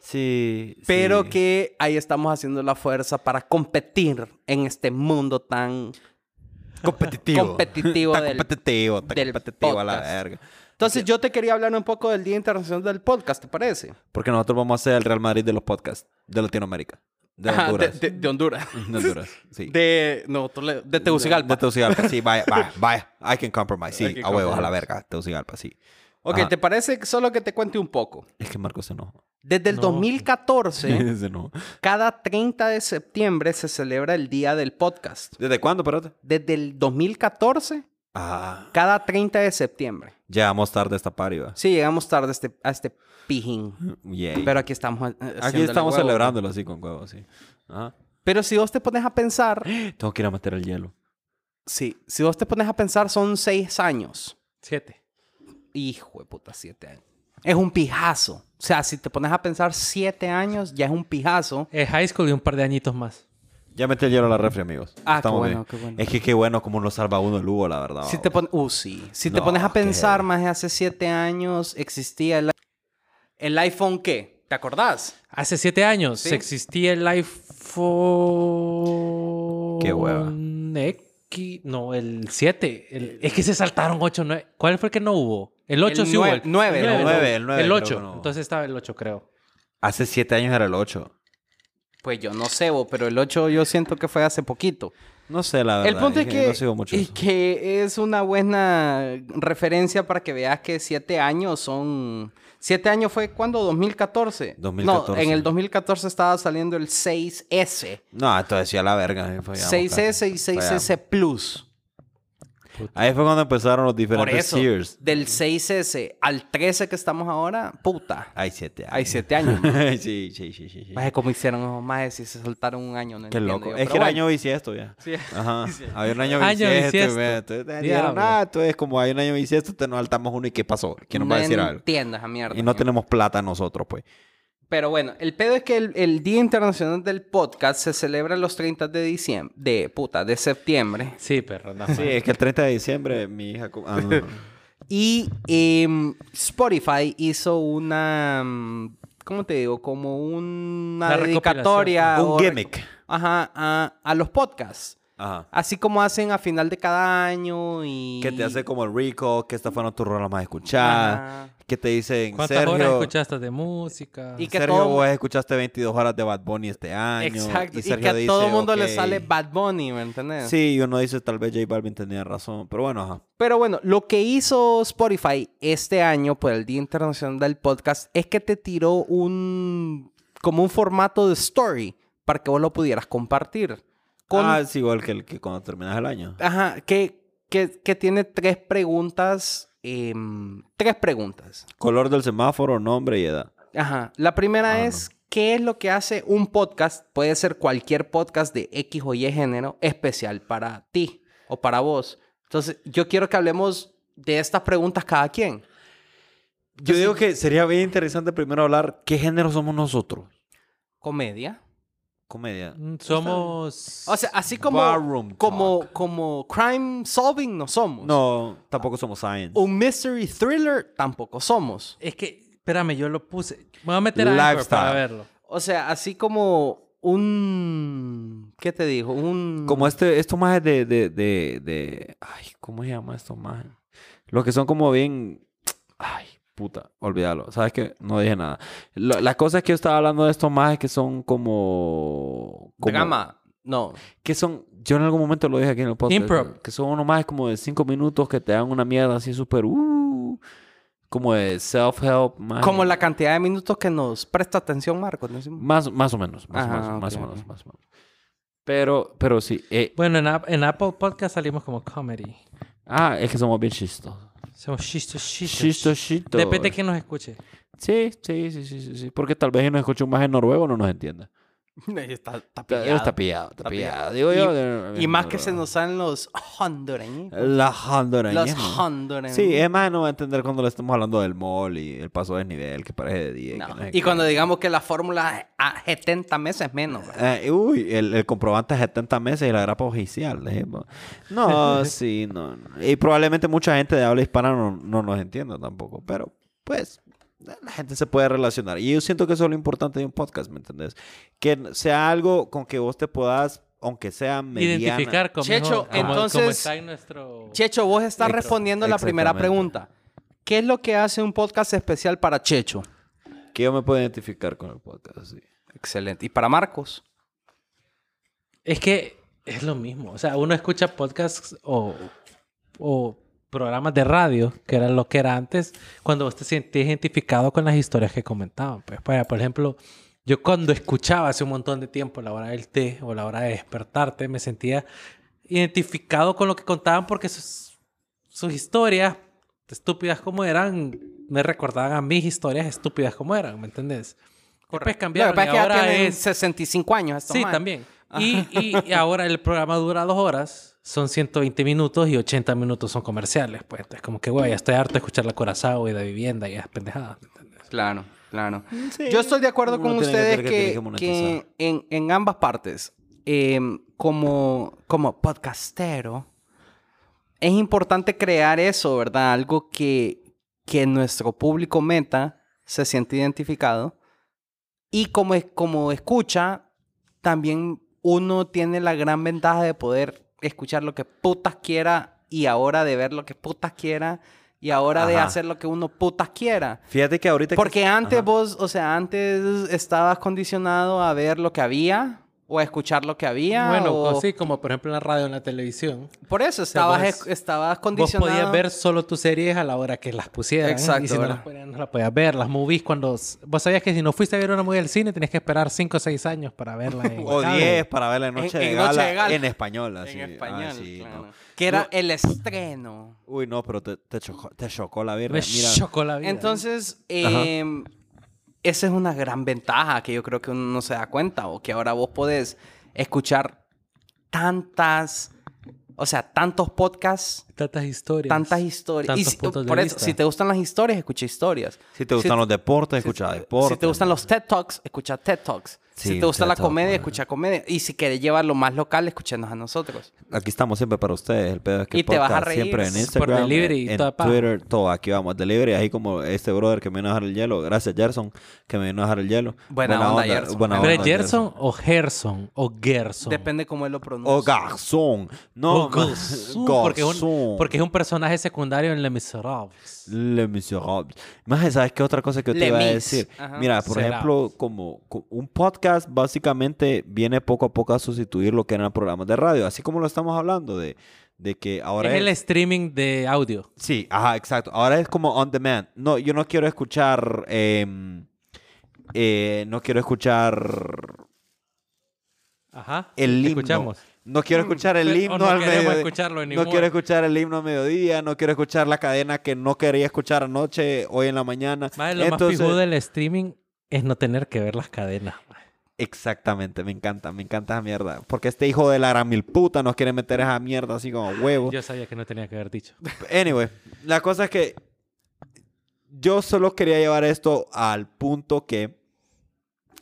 sí. Pero sí. que ahí estamos haciendo la fuerza para competir en este mundo tan... competitivo. competitivo Tan del- competitivo, tan del competitivo a la verga. Entonces yo te quería hablar un poco del Día Internacional del Podcast, ¿te parece? Porque nosotros vamos a ser el Real Madrid de los podcasts de Latinoamérica. De Ajá, Honduras. de, de- de Honduras. De Honduras, sí. De, no, de Tegucigalpa. De Tegucigalpa, sí, vaya, vaya, vaya. I can compromise, sí. can A huevos, a la verga. Tegucigalpa, sí. ok, Ajá. ¿te parece que solo que te cuente un poco? Es que Marco se enojó. Desde el No. 2014, se enojó. cada 30 de septiembre se celebra el Día del Podcast. ¿Desde cuándo, espérate? Desde el 2014, Ah, cada 30 de septiembre. llegamos tarde a esta pariva. Sí, llegamos tarde a este, a este pijín. Yay. Pero aquí estamos. eh, Aquí estamos huevo. celebrándolo así con huevos, sí. Ajá. Pero si vos te pones a pensar, Tengo que ir a meter el hielo. sí, si vos te pones a pensar, son seis años. Siete. Hijo de puta, siete años. Es un pijazo. O sea, si te pones a pensar siete años, ya es un pijazo. Es high school y un par de añitos más. Ya metí el hielo a la refri, amigos. Ah, qué bueno, bien. qué bueno. Es que qué bueno como nos salva uno el Hugo, la verdad. Si te pones, uh, sí. Si te pones a pensar, más de hace siete años existía el, el iPhone qué? ¿Te acordás? Hace siete años Sí. existía el iPhone... Qué hueva. X... No, el 7. El- Es que se saltaron 8, 9. ¿Cuál fue el que no hubo? El 8 El sí hubo. nueve- nueve, el el nueve, el nueve El creo 8. que no. Entonces estaba el 8, creo. Hace siete años era el 8. Pues yo no sé, bo, pero el 8 yo siento que fue hace poquito. No sé, la verdad. el punto es que, No sigo mucho y eso. que es una buena referencia para que veas que siete años son... Siete años fue cuando 2014. 2014. No, en el 2014 estaba saliendo el 6S. No, entonces sí a la verga. ahí fallamos 6S y casi. 6S Plus. Ahí fue cuando empezaron los Por diferentes eso, tiers. del 6S al 13 que estamos ahora, puta. Hay siete años. Hay siete años. sí, sí, sí, sí. sí. Más cómo hicieron esos más si se soltaron un año, no Qué loco. yo, Es que era bueno. año bisiesto ya. Sí. Ajá. Había un año bisiesto. Entonces dijeron, ah, entonces como hay un año bisiesto, te nos saltamos uno y ¿qué pasó? ¿Quién nos va a decir no algo? entiendo esa mierda. Y no tenemos plata nosotros, pues. Pero bueno, el pedo es que el, el Día Internacional del Podcast se celebra los 30 de diciembre, de puta, de septiembre. Sí, perro. nada Sí, es que el 30 de diciembre mi hija... Ah, no, no. Y em, Spotify hizo una, mm, ¿cómo te digo? Como una Una dedicatoria. Un o gimmick. Ajá, a, a los podcasts. Ajá. Así como hacen a final de cada año y... Que te hace como el rico, que esta fueron tus rolas más escuchadas. Ajá. Que te dicen, ¿Cuántas horas Sergio, escuchaste de música? Y que Sergio, todo- vos escuchaste 22 horas de Bad Bunny este año. Exacto. Y, Sergio que a dice, todo mundo le "Ok". sale Bad Bunny, ¿me entiendes? Sí, y uno dice, tal vez J Balvin tenía razón. Pero bueno, ajá. Pero bueno, lo que hizo Spotify este año por el Día Internacional del Podcast es que te tiró un como un formato de story para que vos lo pudieras compartir. Con, Ah, es igual que, el, que cuando terminas el año. Ajá, que, que, que tiene tres preguntas. em, tres preguntas. Color del semáforo, nombre y edad. Ajá. La primera Ah, es, ¿qué es lo que hace un podcast? Puede ser cualquier podcast de X o Y género especial para ti o para vos. Entonces, yo quiero que hablemos de estas preguntas cada quien. Yo digo que sería bien interesante primero hablar qué género somos nosotros. Comedia. Comedia. Mm, Somos... O sea, así como, Barroom como, como crime solving no somos. No, tampoco somos science. Un mystery thriller tampoco somos. Es que, espérame, yo lo puse. Me voy a meter a Anchor para verlo. O sea, así como un... ¿Qué te dijo? Un... Como este, estos más de, de, de, de... Ay, ¿cómo se llama estos más? Los que son como bien... Ay, puta, olvídalo. ¿Sabes qué? No dije nada. Lo- la cosa es que yo estaba hablando de estos más que son como... como Drama. No. Que son... Yo en algún momento lo dije aquí en el podcast. Improv. Que son unos más como de cinco minutos que te dan una mierda así súper... Uh, como de self-help. Como la cantidad de minutos que nos presta atención, Marcos. ¿no? Más, más o menos, más, o Ajá, menos, más o menos, más o menos. Pero, pero sí. eh, Bueno, en, en Apple Podcast salimos como comedy. ah, es que somos bien chistosos. Somos chistos, chistos. Chistositos. Depende de quién nos escuche. Sí, sí, sí, sí, sí, sí. Porque tal vez si nos escucha un más en noruego no nos entienda. Está, está pillado. está pillado. Está Está pillado. pillado. Digo yo. Y- Y más que se nos salen los hondureños. La hondureña. Los hondureños. Sí, es más, no va a entender cuando le estamos hablando del mall y el paso de desnivel que parece de 10. No. no Y cuando digamos que la fórmula a 70 meses menos. Eh, uy, el, el comprobante es 70 meses y la grapa oficial. dijimos. No, sí, no, no. Y probablemente mucha gente de habla hispana no, no nos entienda tampoco. Pero, pues, la gente se puede relacionar. Y yo siento que eso es lo importante de un podcast, ¿me entendés? Que sea algo con que vos te puedas, aunque sea mediana... Identificar como, Checho, como, entonces- como está en nuestro... Checho, vos estás respondiendo la primera pregunta. ¿Qué es lo que hace un podcast especial para Checho? Que yo me puedo identificar con el podcast, sí. Excelente. ¿Y para Marcos? Es que es lo mismo. O sea, uno escucha podcasts o, o programas de radio, que era lo que era antes, cuando vos te sentías identificado con las historias que comentaban. Pues, para- por ejemplo, yo cuando escuchaba hace un montón de tiempo la hora del té o la hora de despertarte, me sentía identificado con lo que contaban porque sus, sus historias, estúpidas como eran, me recordaban a mis historias estúpidas como eran, ¿me entendés? Que cambiaron pasa y ya ahora tienen es... 65 años estos Sí, también. Y, y- y ahora el programa dura dos horas, son 120 minutos y 80 minutos son comerciales. Pues entonces, como que, güey, ya estoy harto de escuchar la Corazao y de vivienda y esas pendejadas. Claro, claro. Sí, Yo estoy de acuerdo uno con ustedes que que, que que en, en ambas partes, eh, como, como podcastero, es importante crear eso, ¿verdad? Algo que, que nuestro público meta se siente identificado. Y como, es- como escucha, también uno tiene la gran ventaja de poder escuchar lo que putas quiera y ahora de ver lo que putas quiera y ahora de hacer lo que uno putas quiera. Fíjate que ahorita... que- Porque antes Ajá. vos, o sea, antes estabas condicionado a ver lo que había o a escuchar lo que había. Bueno, o- sí, como por ejemplo en la radio o en la televisión. Por eso sea, estabas, vos- esc- estabas Vos condicionado. podías ver solo tus series a la hora que las pusieran. Exacto, Y si no las ponían, no las podías ver. Las movies cuando... Vos sabías que si no fuiste a ver una movie al cine, tenías que esperar 5 o 6 años para verla. En O cable. 10 para ver la noche, En- de, en gala, Noche de Gala. en español. Así. en español. Ah, sí, claro. no. Que era No. el estreno. Uy, no, pero te, te, chocó, te chocó la birra. Me Mira, chocó la vida. Entonces, em, esa es una gran ventaja que yo creo que uno no se da cuenta o que ahora vos podés escuchar tantas, o sea, tantos podcasts Tantas historias. tantas historias. Y si- puntos de por eso, vista. si te gustan las historias, escucha historias. si te gustan si- los deportes, escucha deportes. Si te gustan los TED Talks, escucha TED Talks. Sí, si te gusta la comedia, escucha comedia. Y si quieres llevarlo más local, escúchenos a nosotros. Aquí estamos siempre para ustedes. El pedo es que Y te vas a reír siempre en por Instagram, delivery y en toda. Twitter, todo. Aquí vamos, delivery. Ahí como este brother que me vino a dejar el hielo. Gracias, Gerson, que me vino a dejar el hielo. Buena onda, Gerson. buena ¿Pero es onda, Gerson o Gerson o Gerson? Depende cómo él lo pronuncia. O garzón. No, O Garzón, porque, es un, porque es un personaje secundario en Les Miserables. Le Miserable. Más, ¿sabes qué otra cosa que yo te iba a decir? Ajá. Mira, por Será. ejemplo, como, co- un podcast básicamente viene poco a poco a sustituir lo que eran programas de radio, así como lo estamos hablando de, de que ahora es es... el streaming de audio. Sí, ajá, exacto. Ahora es como on demand. No, yo no quiero escuchar... em, eh, no quiero escuchar Ajá. el himno. Escuchamos. No quiero escuchar el himno no al mediodía. escucharlo No quiero escuchar el himno a mediodía, no quiero escuchar la cadena que no quería escuchar anoche, hoy en la mañana. Más lo Entonces- más del streaming es no tener que ver las cadenas. Exactamente, me encanta, me encanta esa mierda. Porque este hijo de la gran mil puta nos quiere meter esa mierda así como huevo. Yo sabía que no tenía que haber dicho. Anyway, la cosa es que yo solo quería llevar esto al punto que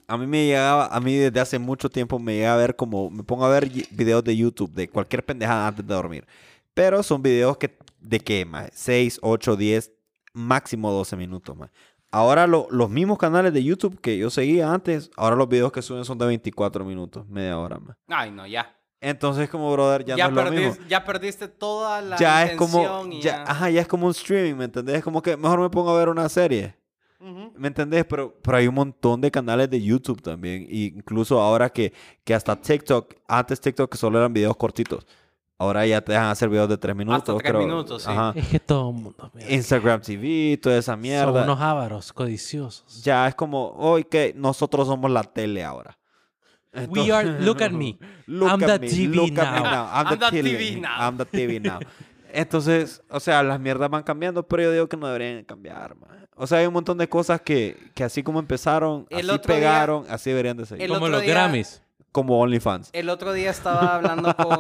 a mí me llegaba, a mí desde hace mucho tiempo me llega a ver como, me pongo a ver videos de YouTube de cualquier pendejada antes de dormir. Pero son videos que, de qué, más 6, 8, 10, máximo 12 minutos, más. Ahora lo- los mismos canales de YouTube que yo seguía antes, ahora los videos que suben son de 24 minutos, media hora más. Ay, no, ya. Entonces como, brother, ya, Ya, no es lo mismo perdiste, ya perdiste toda la ya es como y ya, ajá, ya es como un streaming, ¿me entendés? Es como que mejor me pongo a ver una serie. Ujú. ¿Me entendés? Pero, pero hay un montón de canales de YouTube también. y incluso ahora que, que hasta TikTok, antes TikTok solo eran videos cortitos. Ahora ya te dejan hacer videos de tres minutos. tres creo. minutos, sí. Ajá. Es que todo el mundo. mira, Instagram TV, toda esa son mierda. unos ávaros codiciosos. Ya es como, hoy que nosotros somos la tele ahora. We are, look at me. Look I'm at the me, TV look at me now. I'm the, I'm the TV TV now. I'm the TV now. Entonces, o sea, las mierdas van cambiando, pero yo digo que no deberían cambiar, man. O sea, hay un montón de cosas que, que así como empezaron, El así día- pegaron, así deberían de seguir. Como los día- Grammys. Como OnlyFans. El otro día estaba hablando con,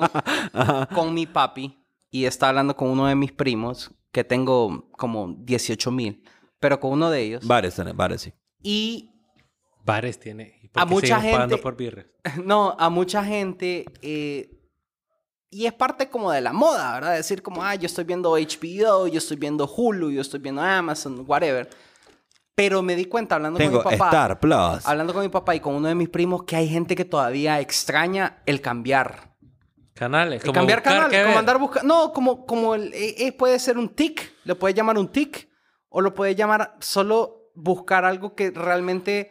con mi papi y estaba hablando con uno de mis primos, que tengo como 18 mil, pero con uno de ellos. Bares, tenés, bares, sí. Y Bares tiene. ¿Y por A qué mucha pagando gente- por no, a mucha gente, eh, y es parte como de la moda, ¿verdad? Decir como, ah, yo estoy viendo HBO, yo estoy viendo Hulu, yo estoy viendo Amazon, whatever. Pero me di cuenta hablando Tengo con mi papá. Star Plus. Hablando con mi papá y con uno de mis primos que hay gente que todavía extraña el cambiar. Canales. El como cambiar buscar canal, qué como ver. andar buscando. No, como, como el, eh, eh, puede ser un tic, le puede llamar un tic, o lo puede llamar solo buscar algo que realmente.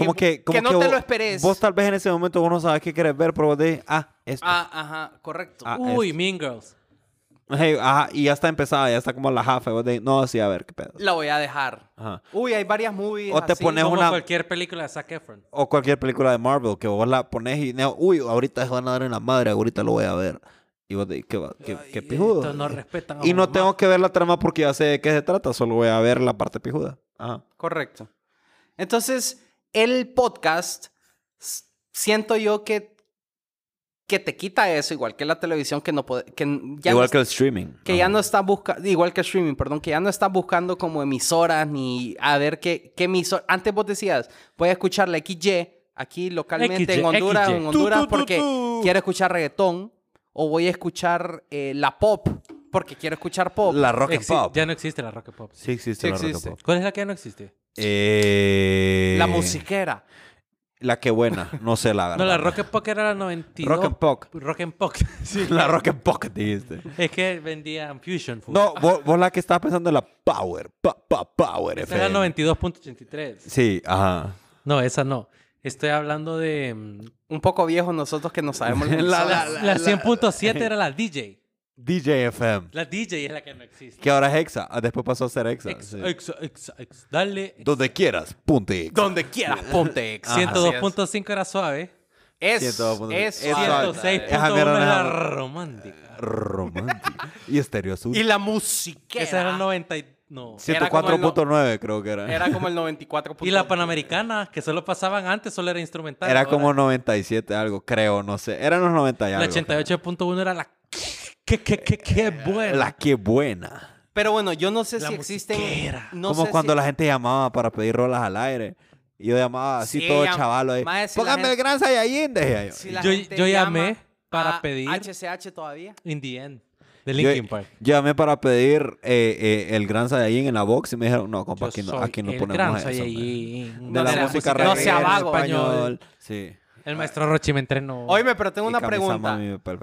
Como que, como no te vos- lo esperes. Vos tal vez en ese momento vos no sabes qué querés ver, pero vos decís, ah, esto. Ah, ajá, correcto. Ah, Uy, esto. Mean Girls. Hey, ajá, y ya está empezada, ya está como la y Vos decís, no, sí, a ver, qué pedo. La voy a dejar. Ajá. Uy, hay varias movies. O te así. pones- Es Como una- cualquier película de Zac Efron. O cualquier película de Marvel que vos la pones y, no, uy, ahorita se van a dar en la madre, ahorita lo voy a ver. Y vos decís, qué, qué, pijudo. esto no respetan a y no mamá. tengo que ver la trama porque ya sé de qué se trata, solo voy a ver la parte pijuda. Ajá. Correcto. Entonces, el podcast, siento yo que, que te quita eso, igual que la televisión, que no puede, que ya Igual no que el streaming. Que ya no está buscando, igual que streaming, perdón, que ya no está buscando como emisoras ni a ver qué, qué emisora. Antes vos decías, voy a escuchar la XY aquí localmente en Honduras, XY. en Honduras porque quiero escuchar reggaetón o voy a escuchar eh, la pop porque quiero escuchar pop. La rock and Exi- pop. Ya no existe la rock and pop. Sí existe Sí la rock and pop. ¿Cuál es la que ya no existe? Eh, La musiquera. La que buena, no sé la verdad. No, la rock and pop era la 92. Rock and pop. Rock and pop. Sí. La rock and pop dijiste. Es que vendían Fusion Food. No, vos, vos la que estabas pensando en la Power. Pa, pa, power Esa era FM. 92.83. Sí, ajá. No, esa no. Estoy hablando de... mm, Un poco viejo nosotros que no sabemos la La- la- La 100.7 era la DJ. DJ FM. La DJ es la que no existe. Que ahora es Hexa. Ah, Después pasó a ser Hexa. Ex, sí. ex, ex, ex. Dale. Donde quieras, punte Hexa. Donde quieras, ponte ex. Ajá. 102.5 era suave. Es, 102.5. es, Es suave. suave. 106.1 Esa mierda no era es- la romántica. Romántico. y Estéreo Azul. Y la musiquera. Esa era el 90 y... No. Era como el no- 104.9 creo que era. Era como el 94. Y la Panamericana, que solo pasaban antes, solo era instrumental. Era ahora como 97 algo, creo, no sé. Eran los 90 y La algo. 88.1 era la... ¡Qué, qué, qué, qué buena! La que buena. Pero bueno, yo no sé La si existen. musiquera. No como sé cuando si- la gente llamaba para pedir rolas al aire. Y yo llamaba así Sí, todo llam- chavalo ahí. Si Póngame gente- el gran Saiyajin, decía yo. si Yo- yo llamé para pedir- HCH todavía. In the end. De Yo- Linkin Park. Llamé para pedir eh, eh, el gran Saiyajin en la box y me dijeron, no, compa, aquí no, aquí no ponemos gran eso. hombre". Saiyajin. De No la sea- música no reggae sea vago. español. Sí. El maestro Rochi me entrenó. Oíme, pero tengo una pregunta.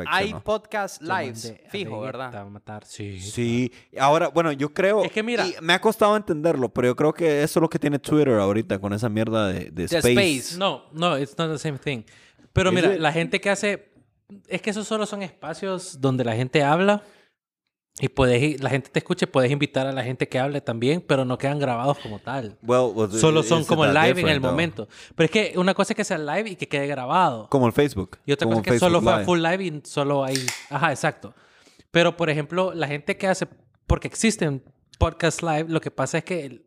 Hay podcast lives, fijo, ¿verdad? a matar. Sí. Sí, ahora, bueno, yo creo. Es que mira- y me ha costado entenderlo, pero yo creo que eso es lo que tiene Twitter ahorita con esa mierda de, space. Space. No, no, it's not the same thing. Pero mira, it? la gente que hace... Es que esos solo son espacios donde la gente habla y puedes, la gente te escucha y puedes invitar a la gente que hable también, pero no quedan grabados como tal. Well, was- Solo son como live en el though? momento. Pero es que una cosa es que sea live y que quede grabado. Como el Facebook. Y otra como cosa es que en solo Facebook fue full live y solo hay... Ajá, exacto. Pero, por ejemplo, la gente que hace... Porque existen podcast live, lo que pasa es que el,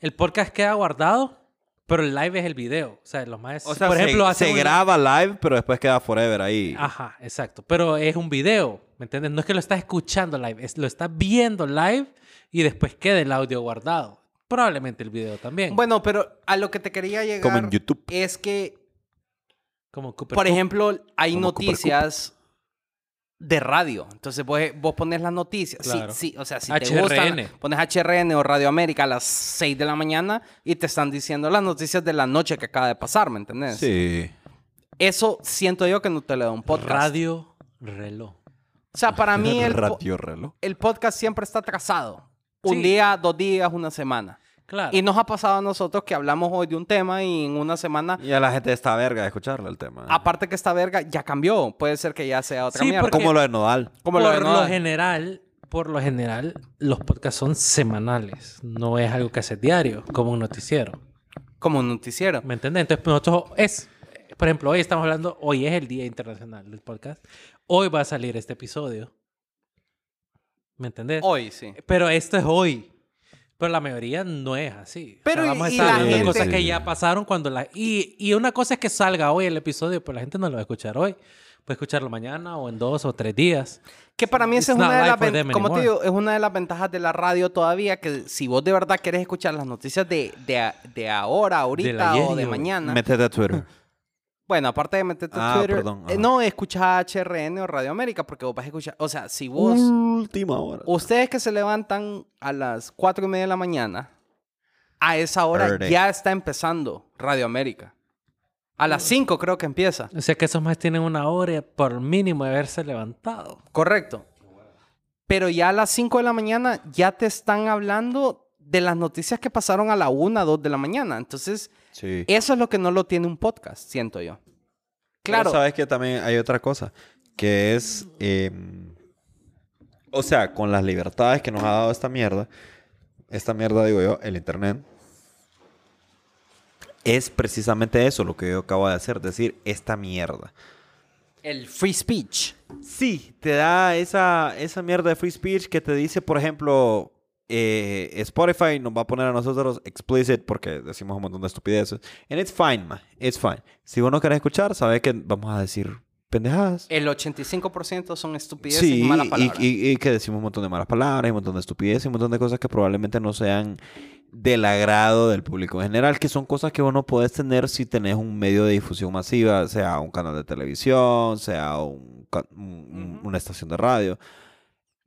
el podcast queda guardado, pero el live es el video. O sea, los más... O sea, por ejemplo, se, hacen se un- graba live, pero después queda forever ahí. Ajá, exacto. Pero es un video, ¿me entiendes? No es que lo estás escuchando live, es, lo estás viendo live y después queda el audio guardado. Probablemente el video también. Bueno, pero a lo que te quería llegar Como en YouTube. es que, como Cooper por Cup. ejemplo, hay Como Cooper noticias de radio. Entonces vos, vos pones las noticias. Sí, Claro. sí, o sea, si HRN. te gustan, pones HRN o Radio América a las 6 de la mañana y te están diciendo las noticias de la noche que acaba de pasar, ¿me entendés? Sí. Eso siento yo que no te le da un podcast. Radio reloj. O sea, para mí el, po- Radio reloj. el podcast siempre está atrasado. Un Sí. día, dos días, una semana. Claro. Y nos ha pasado a nosotros que hablamos hoy de un tema y en una semana, Y a la gente está verga de escucharlo el tema. aparte que esta verga ya cambió. Puede ser que ya sea otra Sí, mierda. porque- Como lo de Nodal. Como por lo de lo Nodal. general, por lo general, los podcasts son semanales. No es algo que haces diario, como un noticiero. Como un noticiero. ¿Me entiendes? Entonces, nosotros es, por ejemplo, hoy estamos hablando, hoy es el Día Internacional del Podcast. Hoy va a salir este episodio. ¿Me entendés? Hoy, sí. Pero esto es hoy. Pero la mayoría no es así. Pero y- vamos a y estar la hablando de gente- cosas que ya pasaron cuando la... Y, y una cosa es que salga hoy el episodio, pero la gente no lo va a escuchar hoy. Puede escucharlo mañana o en dos o tres días. Que para mí esa es una de las ven- como te digo, es una de las ventajas de la radio todavía que si vos de verdad querés escuchar las noticias de, de, a- de ahora, ahorita ayer o de y mañana. Métete a Twitter. Bueno, aparte de meterte a Ah, Twitter, perdón, eh, no escucha HRN o Radio América porque vos vas a escuchar, o sea, si vos, Última hora. ustedes que se levantan a las cuatro y media de la mañana, a esa hora Verde. ya está empezando Radio América. A las 5 creo que empieza. O sea que esos más tienen una hora por mínimo de haberse levantado. Correcto. Pero ya a las 5 de la mañana ya te están hablando de las noticias que pasaron a la 1, 2 de la mañana. Entonces, Sí. eso es lo que no lo tiene un podcast, siento yo. Pero Claro. sabes que también hay otra cosa, que es, eh, o sea, con las libertades que nos ha dado esta mierda, esta mierda digo yo, el Internet, es precisamente eso lo que yo acabo de hacer, decir esta mierda. El free speech. Sí, te da esa, esa mierda de free speech que te dice, por ejemplo, eh, Spotify nos va a poner a nosotros explicit porque decimos un montón de estupideces. And it's fine, man. It's fine. Si vos no querés escuchar, sabes que vamos a decir pendejadas. El 85% son estupideces Sí, y malas y, palabras. y- y que decimos un montón de malas palabras, y un montón de estupideces, y un montón de cosas que probablemente no sean del agrado del público en general, que son cosas que vos no podés tener si tenés un medio de difusión masiva, sea un canal de televisión, sea un un- un- Ujú. una estación de radio,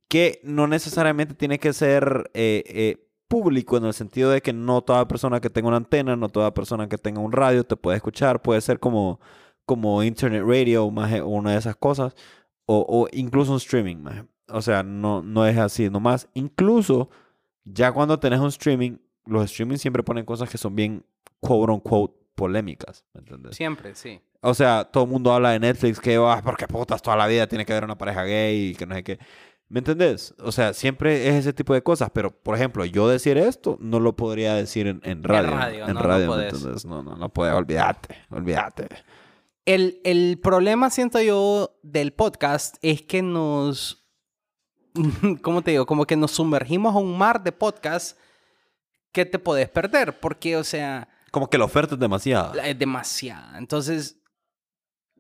que no necesariamente tiene que ser eh, eh, público en el sentido de que no toda persona que tenga una antena, no toda persona que tenga un radio te puede escuchar, puede ser como, como internet radio o una de esas cosas, o, o incluso un streaming. O sea, no, no es así nomás. Incluso ya cuando tenés un streaming, los streaming siempre ponen cosas que son bien, quote unquote, polémicas. ¿me entendés? Siempre, sí. O sea, todo el mundo habla de Netflix que, ah, porque putas toda la vida tiene que haber una pareja gay y que no sé qué. ¿Me entendés? O sea, siempre es ese tipo de cosas. Pero, por ejemplo, yo decir esto no lo podría decir en, en radio. radio, En no, no radio, ¿me podés. entendés? No, no, no puedes. Olvídate, olvídate. El, el problema, siento yo, del podcast es que nos. ¿Cómo te digo? Como que nos sumergimos a un mar de podcasts que te podés perder. Porque, o sea, Como que la oferta es demasiada. es demasiada. Entonces,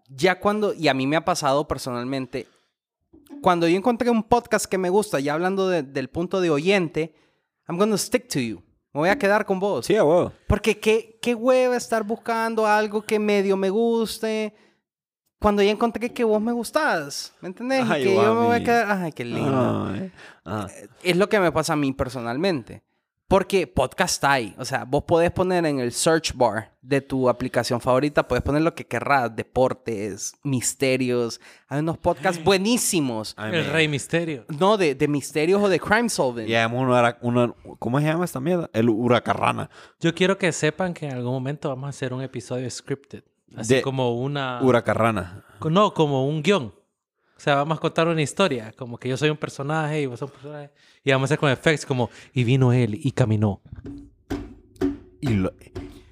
ya cuando. Y a mí me ha pasado personalmente. Cuando yo encontré un podcast que me gusta, ya hablando de- del punto de oyente, I'm gonna stick to you. Me voy a quedar con vos. Sí, a huevo. Porque qué, qué hueva estar buscando algo que medio me guste. Cuando ya encontré que vos me gustás. ¿Me entendés? Y Ay, que yo me voy a quedar. Ay, qué lindo. Ay, ah. Es lo que me pasa a mí personalmente. Porque podcast hay. O sea, vos podés poner en el search bar de tu aplicación favorita, puedes poner lo que querrás: deportes, misterios. Hay unos podcasts buenísimos. El Rey Misterio. No, de, de misterios o de crime solving. Y además uno era- uno- ¿Cómo se llama esta mierda? El huracarrana. Yo quiero que sepan que en algún momento vamos a hacer un episodio scripted. Así De- como una... Huracarrana. No, como un guion. O sea, vamos a contar una historia. Como que yo soy un personaje y vos sos un personaje. Y vamos a hacer con effects como... Y vino él y caminó. Y lo-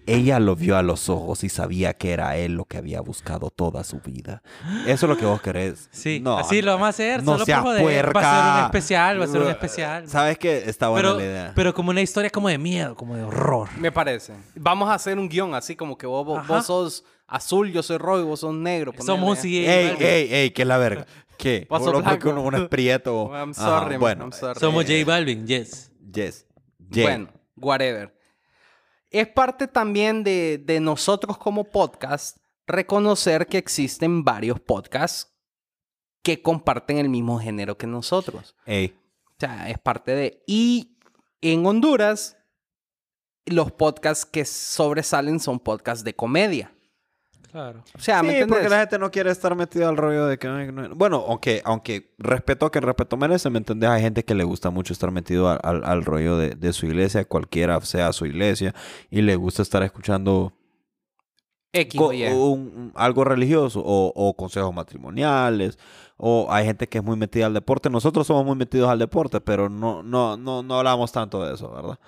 ella lo vio a los ojos y sabía que era él lo que había buscado toda su vida. Eso es lo que vos querés. Sí, No, así lo vamos a hacer. no solo seas por joder. Va a ser un especial, va a ser un especial. ¿Sabes qué? Está buena Pero, la idea. pero como una historia como de miedo, como de horror. Me parece. Vamos a hacer un guion así como que vos, vos, Ajá. vos sos azul, yo soy rojo y vos sos negro. Somos un ey, ey, ey, ¿qué es la verga? ¿Qué? Paso porque blanco. uno, uno es prieto. I'm sorry, man, bueno, I'm sorry. Somos eh, J Balvin, yes. Yes. Ye- Bueno, whatever. Es parte también de, de nosotros como podcast reconocer que existen varios podcasts que comparten el mismo género que nosotros. Ey. O sea, es parte de... Y en Honduras, los podcasts que sobresalen son podcasts de comedia. Claro. O sea, ¿me Sí, entendés? porque la gente no quiere estar metido al rollo de que... no- no- Bueno, aunque, aunque respeto que el respeto merece, ¿me entendés? Hay gente que le gusta mucho estar metido al, al- al rollo de, de su iglesia, cualquiera sea su iglesia, y le gusta estar escuchando X co- o Y. un- un- algo religioso o, o consejos matrimoniales o hay gente que es muy metida al deporte. Nosotros somos muy metidos al deporte, pero no, no, no, no hablamos tanto de eso, ¿verdad?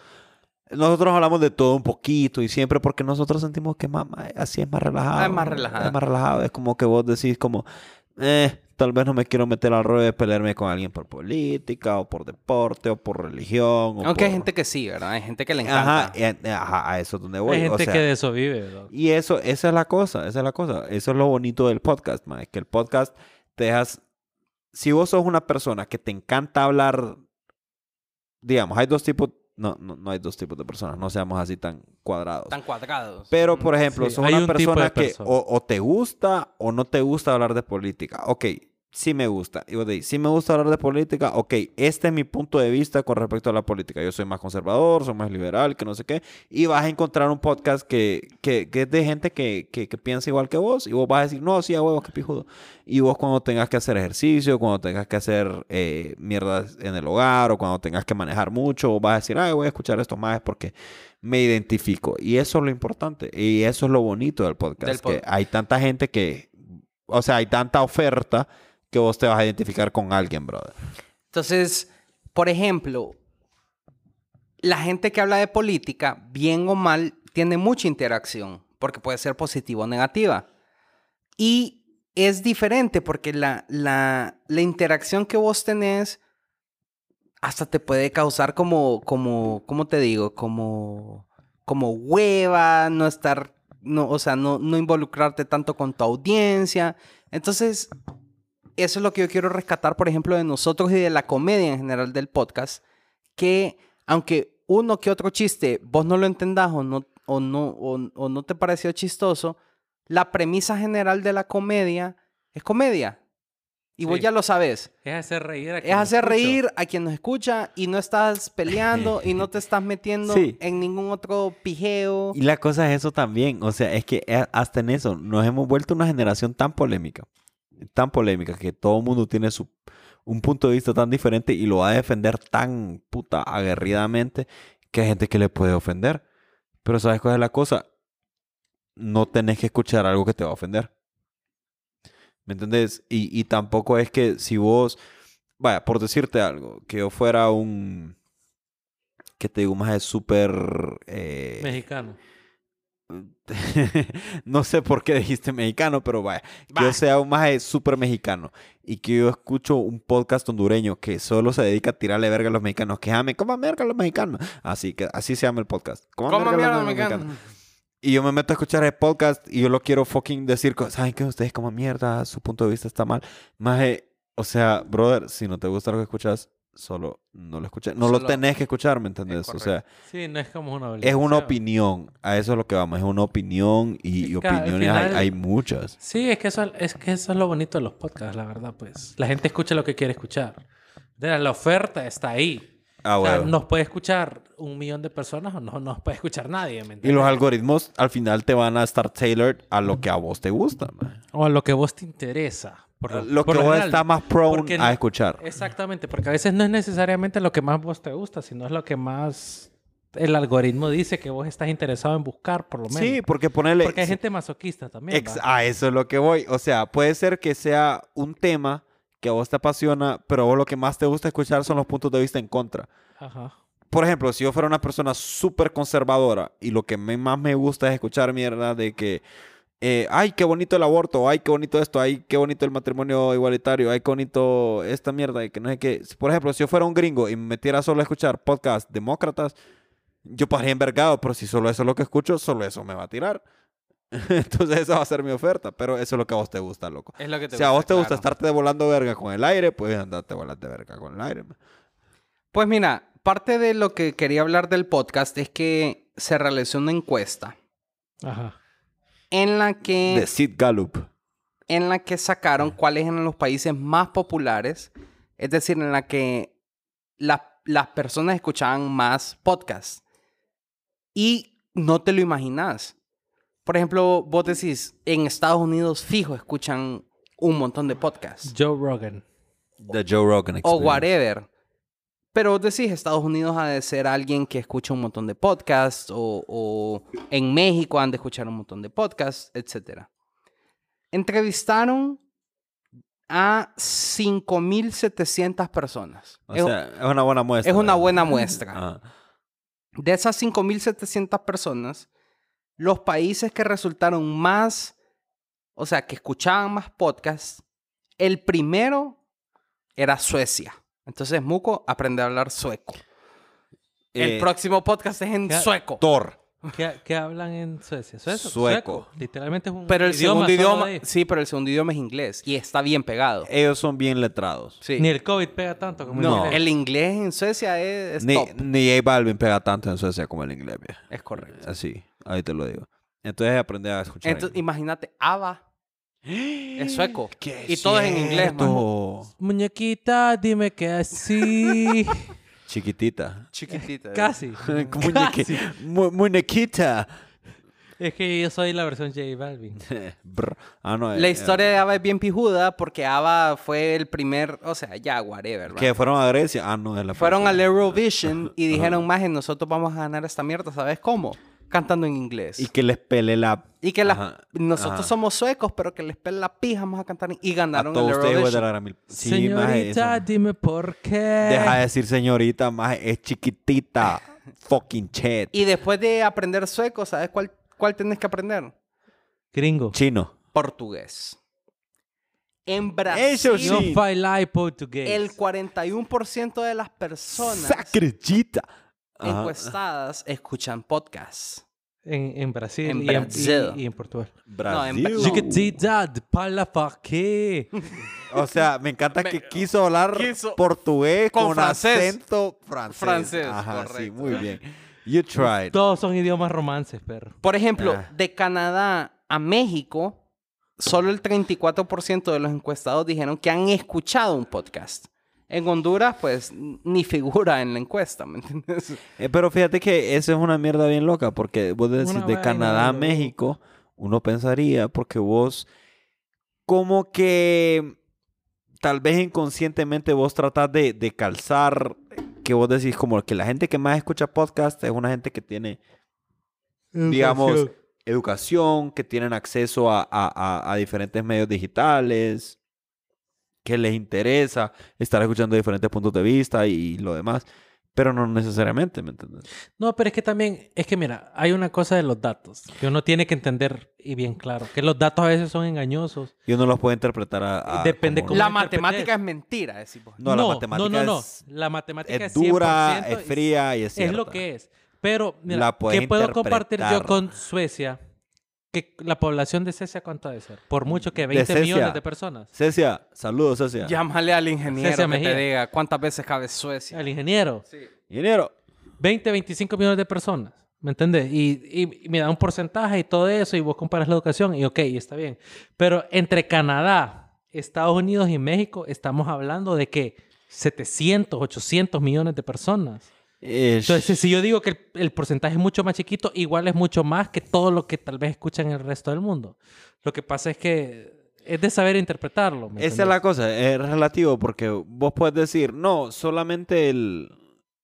Nosotros hablamos de todo un poquito y siempre porque nosotros sentimos que más, así es más relajado. Ah, es más relajado. Es más relajado. Es como que vos decís como, eh, tal vez no me quiero meter al rollo de pelearme con alguien por política o por deporte o por religión. o Aunque hay gente que sí, ¿verdad? Hay gente que le encanta. Ajá, eh, ajá, a eso es donde voy. Hay o gente sea, que de eso vive. y eso, esa es la cosa, esa es la cosa. Eso es lo bonito del podcast, man. Que el podcast te dejas... Si vos sos una persona que te encanta hablar... Digamos, hay dos tipos... No, no, no hay dos tipos de personas. No seamos así tan cuadrados. Tan cuadrados. Pero, por ejemplo, Sí, sos hay una persona que persona. o, o te gusta o no te gusta hablar de política. Ok, sí me gusta. Y vos decís, sí me gusta hablar de política. Ok, este es mi punto de vista con respecto a la política. Yo soy más conservador, soy más liberal, que no sé qué. Y vas a encontrar un podcast que, que, que es de gente que, que, que piensa igual que vos. Y vos vas a decir, no, sí, a huevos, qué pijudo. Y vos cuando tengas que hacer ejercicio, cuando tengas que hacer eh, mierdas en el hogar o cuando tengas que manejar mucho, vos vas a decir, ay, voy a escuchar esto más porque me identifico. Y eso es lo importante. Y eso es lo bonito del podcast. Del que hay tanta gente que, o sea, hay tanta oferta que vos te vas a identificar con alguien, brother. Entonces, por ejemplo, la gente que habla de política, bien o mal, tiene mucha interacción, porque puede ser positiva o negativa. Y es diferente porque la, la, la interacción que vos tenés hasta te puede causar como, como, ¿cómo te digo? Como, como hueva, no estar, no, o sea, no, no involucrarte tanto con tu audiencia. Entonces, eso es lo que yo quiero rescatar, por ejemplo, de nosotros y de la comedia en general del podcast, que aunque uno que otro chiste vos no lo entendás o no, o no, o, o no te pareció chistoso, la premisa general de la comedia es comedia. Y vos Sí. ya lo sabes. Es hacer reír a Es quien hacer escucha. reír a quien nos escucha y no estás peleando y no te estás metiendo Sí. en ningún otro pijeo. Y la cosa es eso también. O sea, es que eh, hasta en eso nos hemos vuelto una generación tan polémica. Tan polémica que todo el mundo tiene su un punto de vista tan diferente y lo va a defender tan puta aguerridamente que hay gente que le puede ofender. Pero ¿sabes cuál es la cosa? No tenés que escuchar algo que te va a ofender. ¿Me entendés? Y, y tampoco es que si vos, vaya, por decirte algo, que yo fuera un, que te digo, más es súper... eh, Mexicano. no sé por qué dijiste mexicano, pero vaya, que Va. yo sea un maje súper mexicano y que yo escucho un podcast hondureño que solo se dedica a tirarle verga a los mexicanos, que llamen, ¿cómo verga a los mexicanos? Así que así se llama el podcast. ¿Cómo ¿Cómo verga a los mexicano? mexicanos? Y yo me meto a escuchar el podcast y yo lo quiero fucking decir, ¿saben qué? Ustedes como mierda, su punto de vista está mal. Maje, o sea, brother, si no te gusta lo que escuchas, solo no lo escuchas. No lo tenés que escuchar, ¿me entendés? O sea, Sí, no es como una es una opinión. A eso es lo que vamos. Es una opinión y, opiniones hay, final- hay muchas. Sí, es que, eso, es que eso es lo bonito de los podcasts, la verdad, pues. La gente escucha lo que quiere escuchar. La oferta está ahí. Ah, O sea, bueno. nos puede escuchar un millón de personas o no nos puede escuchar nadie, ¿me Y los algoritmos al final te van a estar tailored a lo que a vos te gusta. man. O a lo que vos te interesa. Por Lo por que vos general. estás más prone a escuchar. Exactamente, porque a veces no es necesariamente lo que más vos te gusta, sino es lo que más el algoritmo dice que vos estás interesado en buscar, por lo menos. Sí, porque ponerle... porque hay gente masoquista también. a eso es lo que voy. O sea, puede ser que sea un tema que a vos te apasiona, pero a vos lo que más te gusta escuchar son los puntos de vista en contra. Ajá. Por ejemplo, si yo fuera una persona súper conservadora y lo que más me gusta es escuchar mierda de que, eh, ay, qué bonito el aborto, ay, qué bonito esto, ay, qué bonito el matrimonio igualitario, ay, qué bonito esta mierda, y que no sé qué. Por ejemplo, si yo fuera un gringo y me metiera solo a escuchar podcasts demócratas, yo pasaría envergado, pero si solo eso es lo que escucho, solo eso me va a tirar. Entonces esa va a ser mi oferta, pero eso es lo que a vos te gusta, loco. Es lo que te Si a vos te gusta estarte volando verga con el aire, pues andate volando verga con el aire. man. Pues mira, parte de lo que quería hablar del podcast es que se realizó una encuesta Ajá. En la que, De Sid Gallup. en la que sacaron cuáles eran los países más populares, es decir, en la que la- las personas escuchaban más podcasts. Y no te lo imaginas. Por ejemplo, vos decís, en Estados Unidos fijo escuchan un montón de podcasts. Joe Rogan. The Joe Rogan o Experience. whatever. Pero vos decís, Estados Unidos ha de ser alguien que escucha un montón de podcasts, o, o en México han de escuchar un montón de podcasts, etc. Entrevistaron a 5.700 personas. O es, sea, es una buena muestra. es una buena muestra. Ah. De esas 5.700 personas, los países que resultaron más, o sea, que escuchaban más podcasts, el primero era Suecia. Entonces, Muco, aprende a hablar sueco. El Eh, próximo podcast es en sueco. Thor. ¿Qué, qué hablan en Suecia? ¿Sueco? Sueco. Literalmente es un Pero el segundo solo idioma, de ahí. sí, pero el segundo idioma es inglés y está bien pegado. Ellos son bien letrados. Sí. Ni el COVID pega tanto como No. el inglés. El inglés en Suecia es, es Ni, top. ni J Balvin pega tanto en Suecia como el inglés. viejo. Es correcto. Así, ahí te lo digo. Entonces aprende a escuchar. Entonces, imagínate, ABBA es sueco. ¿Qué Y todo es en inglés, man. Muñequita, dime que así. Chiquitita. Chiquitita. Muñequi- Casi. mu- muñequita. es que yo soy la versión J Balvin. Brr. Ah, no. La eh, historia de ABBA es bien pijuda porque ABBA fue el primer, o sea, ya, whatever. ¿va? Que fueron a Grecia. Ah, no, es la Fueron al. Eurovision y dijeron, maje, nosotros vamos a ganar esta mierda, ¿sabes cómo? Cantando en inglés. Y que les pele la. Y que la- Ajá, nosotros ajá. somos suecos, pero que les pela la pija, vamos a cantar en- y A ganaron el todos ustedes, güey, de la gran mil- Sí, maje, Señorita, eso. dime por qué. Deja de decir señorita, más es chiquitita. Fucking chet. Y después de aprender sueco, ¿sabes cuál, cuál tenés que aprender? Gringo. Chino. Portugués. En Brasil, Eso sí. falar portugués. el 41% de las personas Sacrichita. Ajá. encuestadas escuchan podcasts. En, en Brasil, En y, en, Brasil. y- y en Portugal. Brasil. No, en- Chiquitita, para pa' qué. O sea, me encanta Me- que quiso hablar quiso- portugués con con, francés. acento francés. Francés, Ajá, sí, correcto. muy bien. You tried. Todos son idiomas romances, perro. Por ejemplo, Ah. de Canadá a México, solo el 34% de los encuestados dijeron que han escuchado un podcast. En Honduras, pues, ni figura en la encuesta, ¿me entiendes? Eh, pero fíjate que eso es una mierda bien loca, porque vos decís Una de Canadá a. México, uno pensaría, porque vos como que tal vez inconscientemente vos tratás de, de calzar, que vos decís como que la gente que más escucha podcast es una gente que tiene, digamos, educación, que tienen acceso a, a- a- a diferentes medios digitales, que les interesa estar escuchando diferentes puntos de vista y, lo demás, pero no necesariamente, ¿me entiendes? No, pero es que también, es que mira, hay una cosa de los datos que uno tiene que entender y bien claro, que los datos a veces son engañosos. Y uno los puede interpretar a... a Depende como- cómo- La matemática es mentira, decimos. No, la matemática no, no, no. es- La matemática es es, dura, 100%, es fría y es Es cierta. lo que es. Pero, mira, ¿qué puedo compartir yo con Suecia? Que la población de Suecia, ¿cuánto debe ser? Por mucho que 20 Cecia. millones de personas. Cecia, saludos, Cecia. Llámale al ingeniero Cecia que te diga cuántas veces cabe Suecia. El ingeniero. Ingeniero. 20, 25 millones de personas. ¿Me entiendes? Y, y, y me da un porcentaje y todo eso, y vos comparas la educación, y ok, está bien. Pero entre Canadá, Estados Unidos y México, estamos hablando de que 700, 800 millones de personas. Entonces, si yo digo que el, el porcentaje es mucho más chiquito, igual es mucho más que todo lo que tal vez escuchan el resto del mundo. Lo que pasa es que es de saber interpretarlo. ¿me Esa es entendés? la cosa, es relativo porque vos puedes decir, no, solamente el...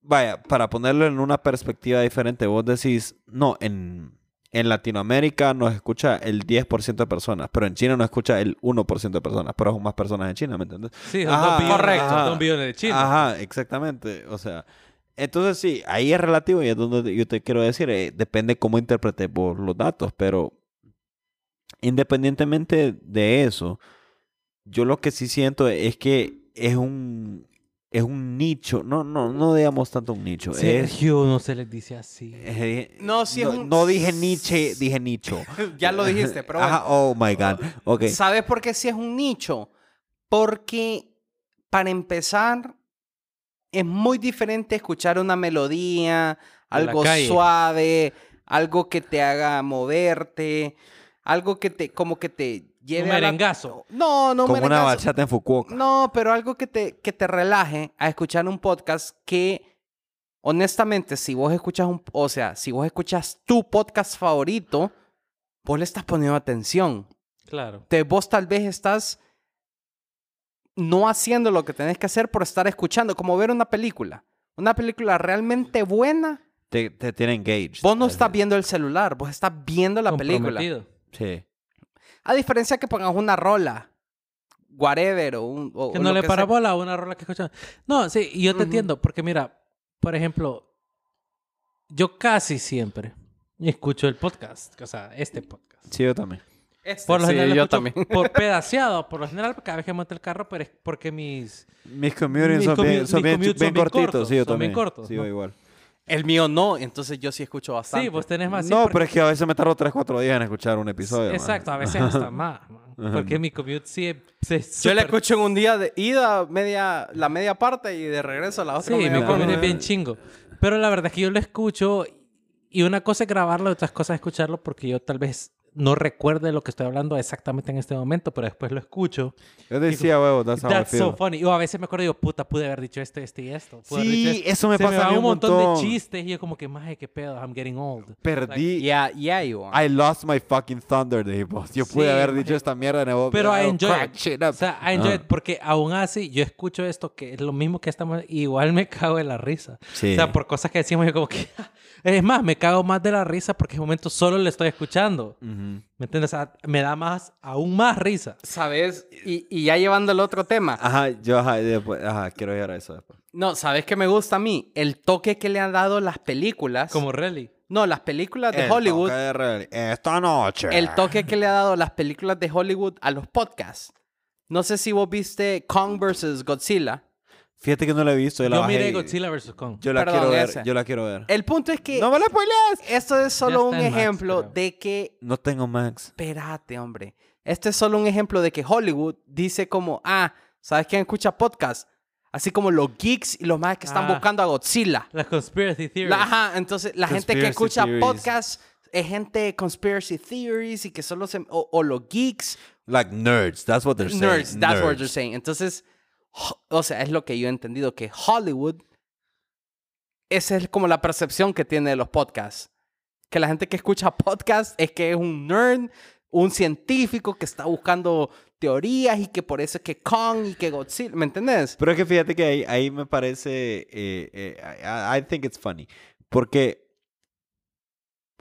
Vaya, para ponerlo en una perspectiva diferente, vos decís, no, en, en Latinoamérica nos escucha el 10% de personas, pero en China nos escucha el 1% de personas, pero son más personas en China, ¿me entiendes? Sí, son Ajá, dos billones, correcto. son dos billones de chinos. Ajá, exactamente. O sea, entonces sí, ahí es relativo y es donde yo te quiero decir, eh, depende cómo interpretes vos los datos, pero independientemente de eso, yo lo que sí siento es que es un es un nicho, no no no digamos tanto un nicho, es Sergio, no se les dice así. eh, No, sí es no, un- no dije Nietzsche, dije nicho. ya lo dijiste, pero bueno. Ajá, oh my god. Ok. ¿Sabes por qué sí es un nicho? Porque, para empezar, es muy diferente escuchar una melodía, algo suave, algo que te haga moverte, algo que te, como que te lleve Un a la- merengazo. No, no un Como una merengazo. bachata en Fukuoka. No, pero algo que te, que te relaje a escuchar un podcast que, honestamente, si vos escuchas un, o sea, si vos escuchas tu podcast favorito, vos le estás poniendo atención. Claro. Entonces vos tal vez estás no haciendo lo que tenés que hacer por estar escuchando, como ver una película. Una película realmente buena, Te, te tiene engaged. vos no estás viendo el celular, vos estás viendo la película. Sí. A diferencia que pongas una rola, whatever, o un... o- Que no lo le que para sea. bola a una rola que escuchan. No, sí, y yo te entiendo, porque mira, por ejemplo, yo casi siempre escucho el podcast, o sea, este podcast. Sí, yo también. Este, Por lo sí, general lo yo también. por pedaceado, por lo general cada vez que monto el carro, pero es porque mis Mis commutes son, commu- bien, son bien, bien son bien cortitos. cortos, sí, yo son bien también. cortos, Sí, ¿no? yo igual. El mío no, entonces yo sí escucho bastante. Sí, vos tenés más. sí, no, porque- pero es que a veces me tardo 3, 4 días en escuchar un episodio. man. Exacto, a veces hasta más. man, Porque mi commute sí es, sí Yo le súper- escucho en un día de ida, media, la media parte y de regreso a la otra Sí, media mi commute es bien chingo. Pero la verdad es que yo lo escucho y una cosa es grabarlo, y otras cosas es escucharlo porque yo tal vez no recuerde lo que estoy hablando exactamente en este momento, pero después lo escucho. Yo decía, huevo, that's how I That's so funny. O a veces me acuerdo y digo, puta, pude haber dicho esto, esto y esto. Pude Sí, esto. eso me Se pasa a van mí un un montón, montón. de chistes y yo como que, maje, qué pedo, I'm getting old. Perdí. Yeah, yeah, you are. I lost my fucking thunder, vos. Yo pude Sí, haber maje. dicho esta mierda de nuevo. Pero I enjoy crack it. shit up. O sea, I enjoy Ah. it porque aún así yo escucho esto que es lo mismo que estamos... Igual me cago de la risa. Sí. O sea, por cosas que decimos yo como que... Es más, me cago más de la risa porque en momento solo le estoy escuchando. ¿Me entiendes? O sea, me da más, aún más risa. ¿Sabes? Y, y ya llevando el otro tema. Ajá, yo, ajá, después, ajá, quiero llegar a eso después. No, ¿sabes qué me gusta a mí? El toque que le han dado las películas. Como Relly. No, las películas de El Hollywood. toque de real- Esta noche. El toque que le ha dado las películas de Hollywood a los podcasts. No sé si vos viste Kong vs. Godzilla. Fíjate que no la he visto. Yo, la Yo bajé miré y- Godzilla vs. Kong. Yo la Perdón, quiero ver. ese. Yo la quiero ver. El punto es que ¡No me la spoilees! esto es solo un está en Max, ejemplo creo. de que No tengo Max. Espérate, hombre. Este es solo un ejemplo de que Hollywood dice como, ah, ¿sabes quién escucha podcast? Así como los geeks y los más que están Ah. buscando a Godzilla. Las conspiracy theories. La- ajá, entonces la gente que Conspiracy escucha theories. podcast es gente de conspiracy theories y que solo se... O, o los geeks, Like nerds. That's what they're saying. nerds, that's what they're saying. Entonces, o sea, es lo que yo he entendido, que Hollywood, esa es como la percepción que tiene de los podcasts. Que la gente que escucha podcast es que es un nerd, un científico que está buscando teorías y que por eso es que Kong y que Godzilla, ¿me entendés? Pero es que fíjate que ahí, me parece. eh, eh, I, I think it's funny. Porque.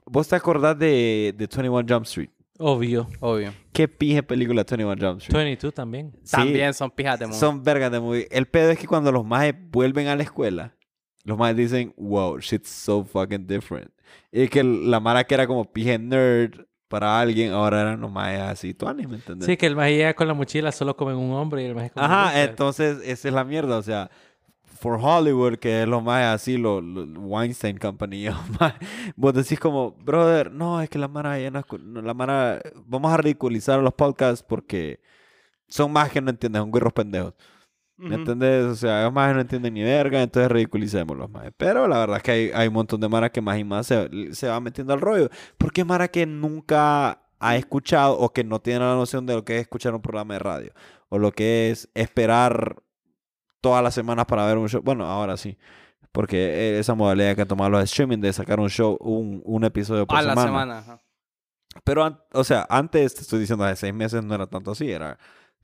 ¿Vos te acordás de, de 21 Jump Street? Obvio. Obvio. ¿Qué pije película 21 Jump Street? 22 también. Sí, También son pijas de moda. Son vergas de movie. El pedo es que cuando los majes vuelven a la escuela, los majes dicen, wow, shit's so fucking different. Y que la mara que era como pije nerd para alguien, ahora eran los majes así, tú ¿me entiendes? Sí, que el maje llega con la mochila solo come un hombre y el maje come Ajá, entonces esa es la mierda, o sea, for Hollywood, que es lo más así, lo, lo- Weinstein Company, más, vos decís como, brother, no, es que la mara ya no, escu- no, la mara, vamos a ridiculizar a los podcasts porque son más que no entienden, son güirros pendejos. ¿Me Ujú. entendés? O sea, los más no entienden ni verga, entonces ridiculicémoslos más. Pero la verdad es que hay, hay un montón de Mara que más y más se, se va metiendo al rollo. Porque Mara que nunca ha escuchado o que no tiene la noción de lo que es escuchar un programa de radio. O lo que es esperar todas las semanas para ver un show. Bueno, ahora sí. Porque esa modalidad que han tomado los streaming de sacar un show, un, un episodio por A la semana. semana. ajá. Pero, o sea, antes, te estoy diciendo, hace seis meses no era tanto así. Era,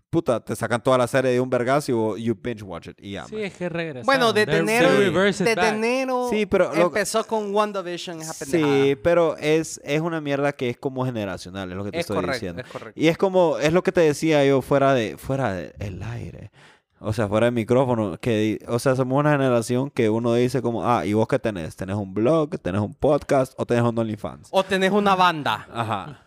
puta, te sacan toda la serie de un vergazo y vos- you binge watch it. Y ya, Sí, man. es que regresa. Bueno, desde enero, back. enero Sí, pero lo- empezó con WandaVision esa Sí, pero es, es una mierda que es como generacional, es lo que te Es estoy correcto, diciendo. es correcto. Y es como, es lo que te decía yo fuera de, fuera del aire. O sea, fuera del micrófono. Que, o sea, somos una generación que uno dice como, ah, ¿y vos qué tenés? ¿Tenés un blog? ¿Tenés un podcast? ¿O tenés un OnlyFans? O tenés una banda. Ajá.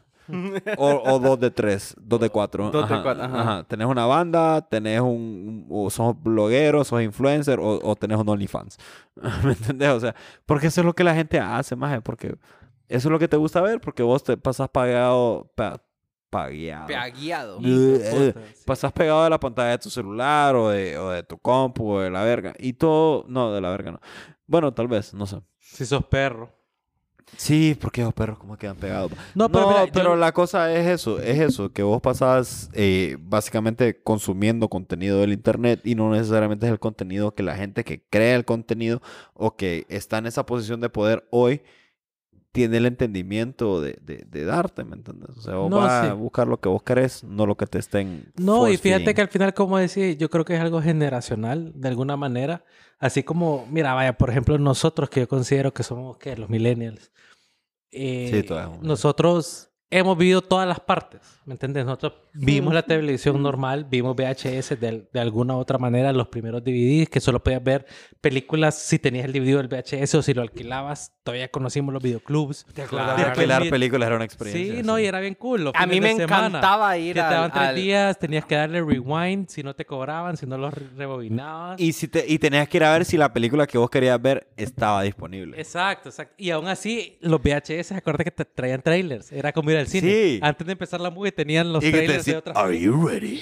O, o dos de tres, dos de cuatro. Dos de Ajá, cuatro, ajá. Tenés una banda, tenés un, o sos bloguero, sos influencer, o, o tenés un OnlyFans. ¿Me entendés? O sea, porque eso es lo que la gente hace, más porque eso es lo que te gusta ver, porque vos te pasas pagado, pa- pagueado. Peagueado. Eh, sí. Pasas pegado de la pantalla de tu celular o de, o de tu compu o de la verga. Y todo, no, de la verga no. Bueno, tal vez, no sé. Si sos perro. Sí, porque los perros como quedan pegados. No, pero, No, mira, yo- pero la cosa es eso, es eso, que vos pasás eh, básicamente consumiendo contenido del internet y no necesariamente es el contenido que la gente que crea el contenido o que está en esa posición de poder hoy tiene el entendimiento de, de, de darte, ¿me entiendes? O sea, vos No, vas a buscar lo que vos querés, no lo que te estén. No, y fíjate que al final, como decía, yo creo que es algo generacional, de alguna manera. Así como, mira, vaya, por ejemplo, nosotros que yo considero que somos, ¿qué? Los millennials. Eh, Sí, todavía somos. nosotros hemos vivido todas las partes, ¿me entiendes? Nosotros vimos la televisión normal, vimos VHS de, de alguna u otra manera, los primeros DVDs, que solo podías ver películas si tenías el DVD del VHS o si lo alquilabas. Todavía conocimos los videoclubs. Claro. De alquilar películas era una experiencia. Sí, no, y era bien cool. los A mí me semana. encantaba ir Que te daban tres al- días, tenías que darle rewind si no te cobraban, si no los re- rebobinabas. Y, si te, y tenías que ir a ver si la película que vos querías ver estaba disponible. Exacto, exacto. Y aún así, los VHS, acuérdate que te traían trailers. Era como ir al cine. Sí. Antes de empezar la movie tenían los Y trailers de decía, otras Are you ready?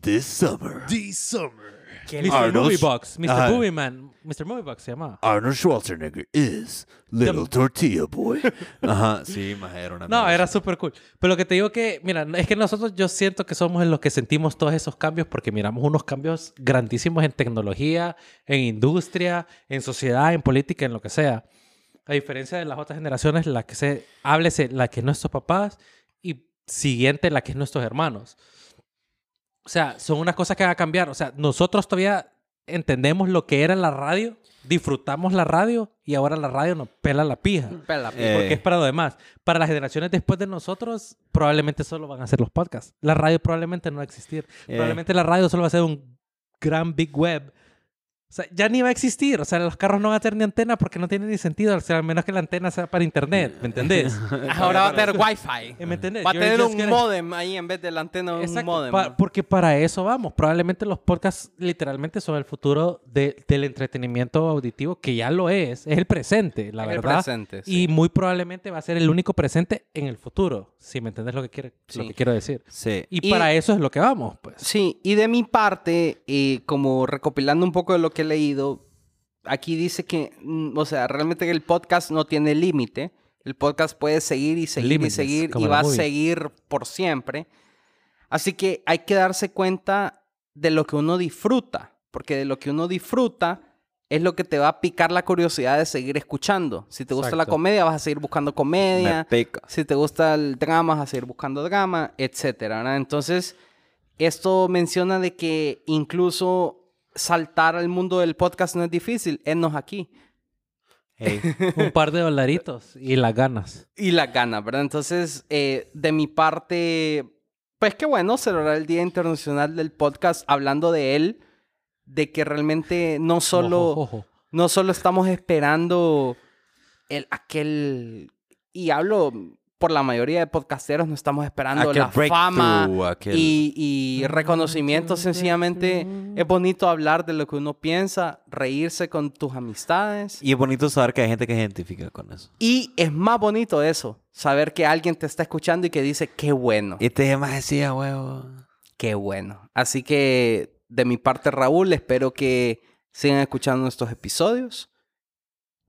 This summer. This summer. Qué Mr. Arnold- Movie Box. Mr. Ajá. Movie Man. Mr. Movie Box se llamaba. Arnold Schwarzenegger is Little Tortilla Boy. Ajá, sí, más era una No, mierda. era súper cool. Pero lo que te digo que, mira, es que nosotros yo siento que somos los que sentimos todos esos cambios porque miramos unos cambios grandísimos en tecnología, en industria, en sociedad, en política, en lo que sea. A diferencia de las otras generaciones, la que se, háblese, la que nuestros papás y siguiente, la que es nuestros hermanos. O sea, son unas cosas que van a cambiar. O sea, nosotros todavía entendemos lo que era la radio, disfrutamos la radio y ahora la radio nos pela la pija. Pela, Eh, Porque es para lo demás. Para las generaciones después de nosotros, probablemente solo van a ser los podcasts. La radio probablemente no va a existir. Eh. Probablemente la radio solo va a ser un gran big web. O sea, ya ni va a existir. O sea, los carros no van a tener ni antena porque no tiene ni sentido. O sea, al menos que la antena sea para internet. ¿Me entendés? Ahora va a tener wifi. ¿Me entendés? Va a tener un gonna- modem ahí en vez de la antena, un Exacto, modem. pa- porque para eso vamos. Probablemente los podcasts literalmente son el futuro de- del entretenimiento auditivo, que ya lo es. Es el presente, la En el verdad. presente, sí. Y muy probablemente va a ser el único presente en el futuro, si me entendés lo que, quiere, lo que quiero decir. Sí. Y, Y- para eso es lo que vamos, pues. Sí, y de mi parte, eh, como recopilando un poco de lo que he leído, aquí dice que, mm, o sea, realmente el podcast no tiene límite. El podcast puede seguir y seguir y seguir y la va a seguir por siempre. Así que hay que darse cuenta de lo que uno disfruta, porque de lo que uno disfruta es lo que te va a picar la curiosidad de seguir escuchando. Si te gusta la Exacto. comedia, vas a seguir buscando comedia. Si te gusta el drama, vas a seguir buscando drama, etcétera, ¿verdad? Entonces, esto menciona de que incluso saltar al mundo del podcast no es difícil, enos aquí. Hey. Un par de dolaritos y las ganas. Y las ganas, ¿verdad? Entonces, eh, de mi parte, pues qué bueno celebrar el Día Internacional del Podcast hablando de él, de que realmente no solo... Ojo, ojo. No solo estamos esperando el, aquel... Y hablo por la mayoría de podcasteros, no estamos esperando Aquel la fama aquel- y, y reconocimiento. Sencillamente es bonito hablar de lo que uno piensa, reírse con tus amistades. Y es bonito saber que hay gente que se identifica con eso. Y es más bonito eso, saber que alguien te está escuchando y que dice, qué bueno, Y este más decía, huevo. qué bueno. Así que de mi parte, Raúl, espero que sigan escuchando estos episodios.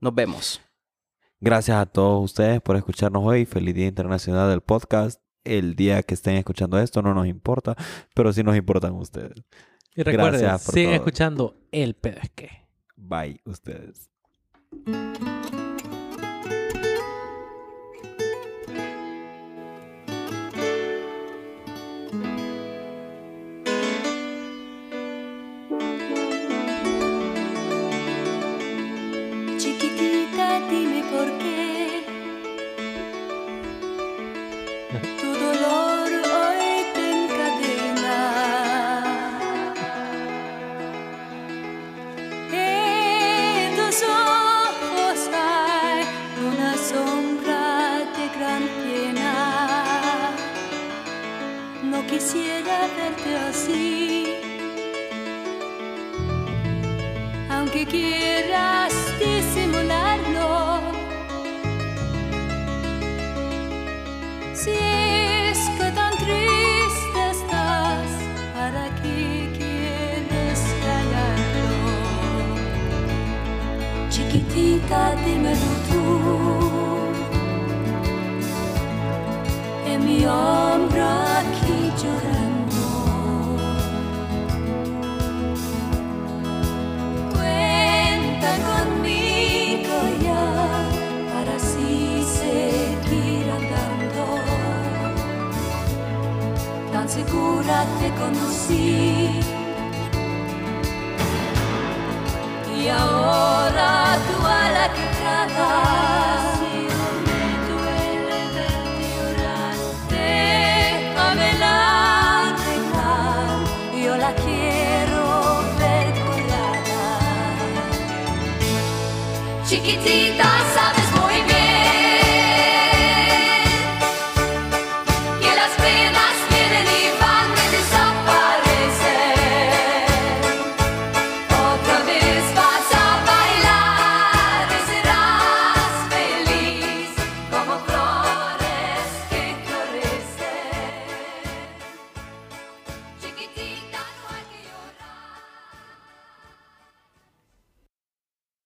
Nos vemos. Gracias a todos ustedes por escucharnos hoy. Feliz Día Internacional del Podcast. El día que estén escuchando esto no nos importa, pero sí nos importan ustedes. Y recuerden, Gracias por sigan todo. escuchando El Pedo es que. Bye, ustedes. Dime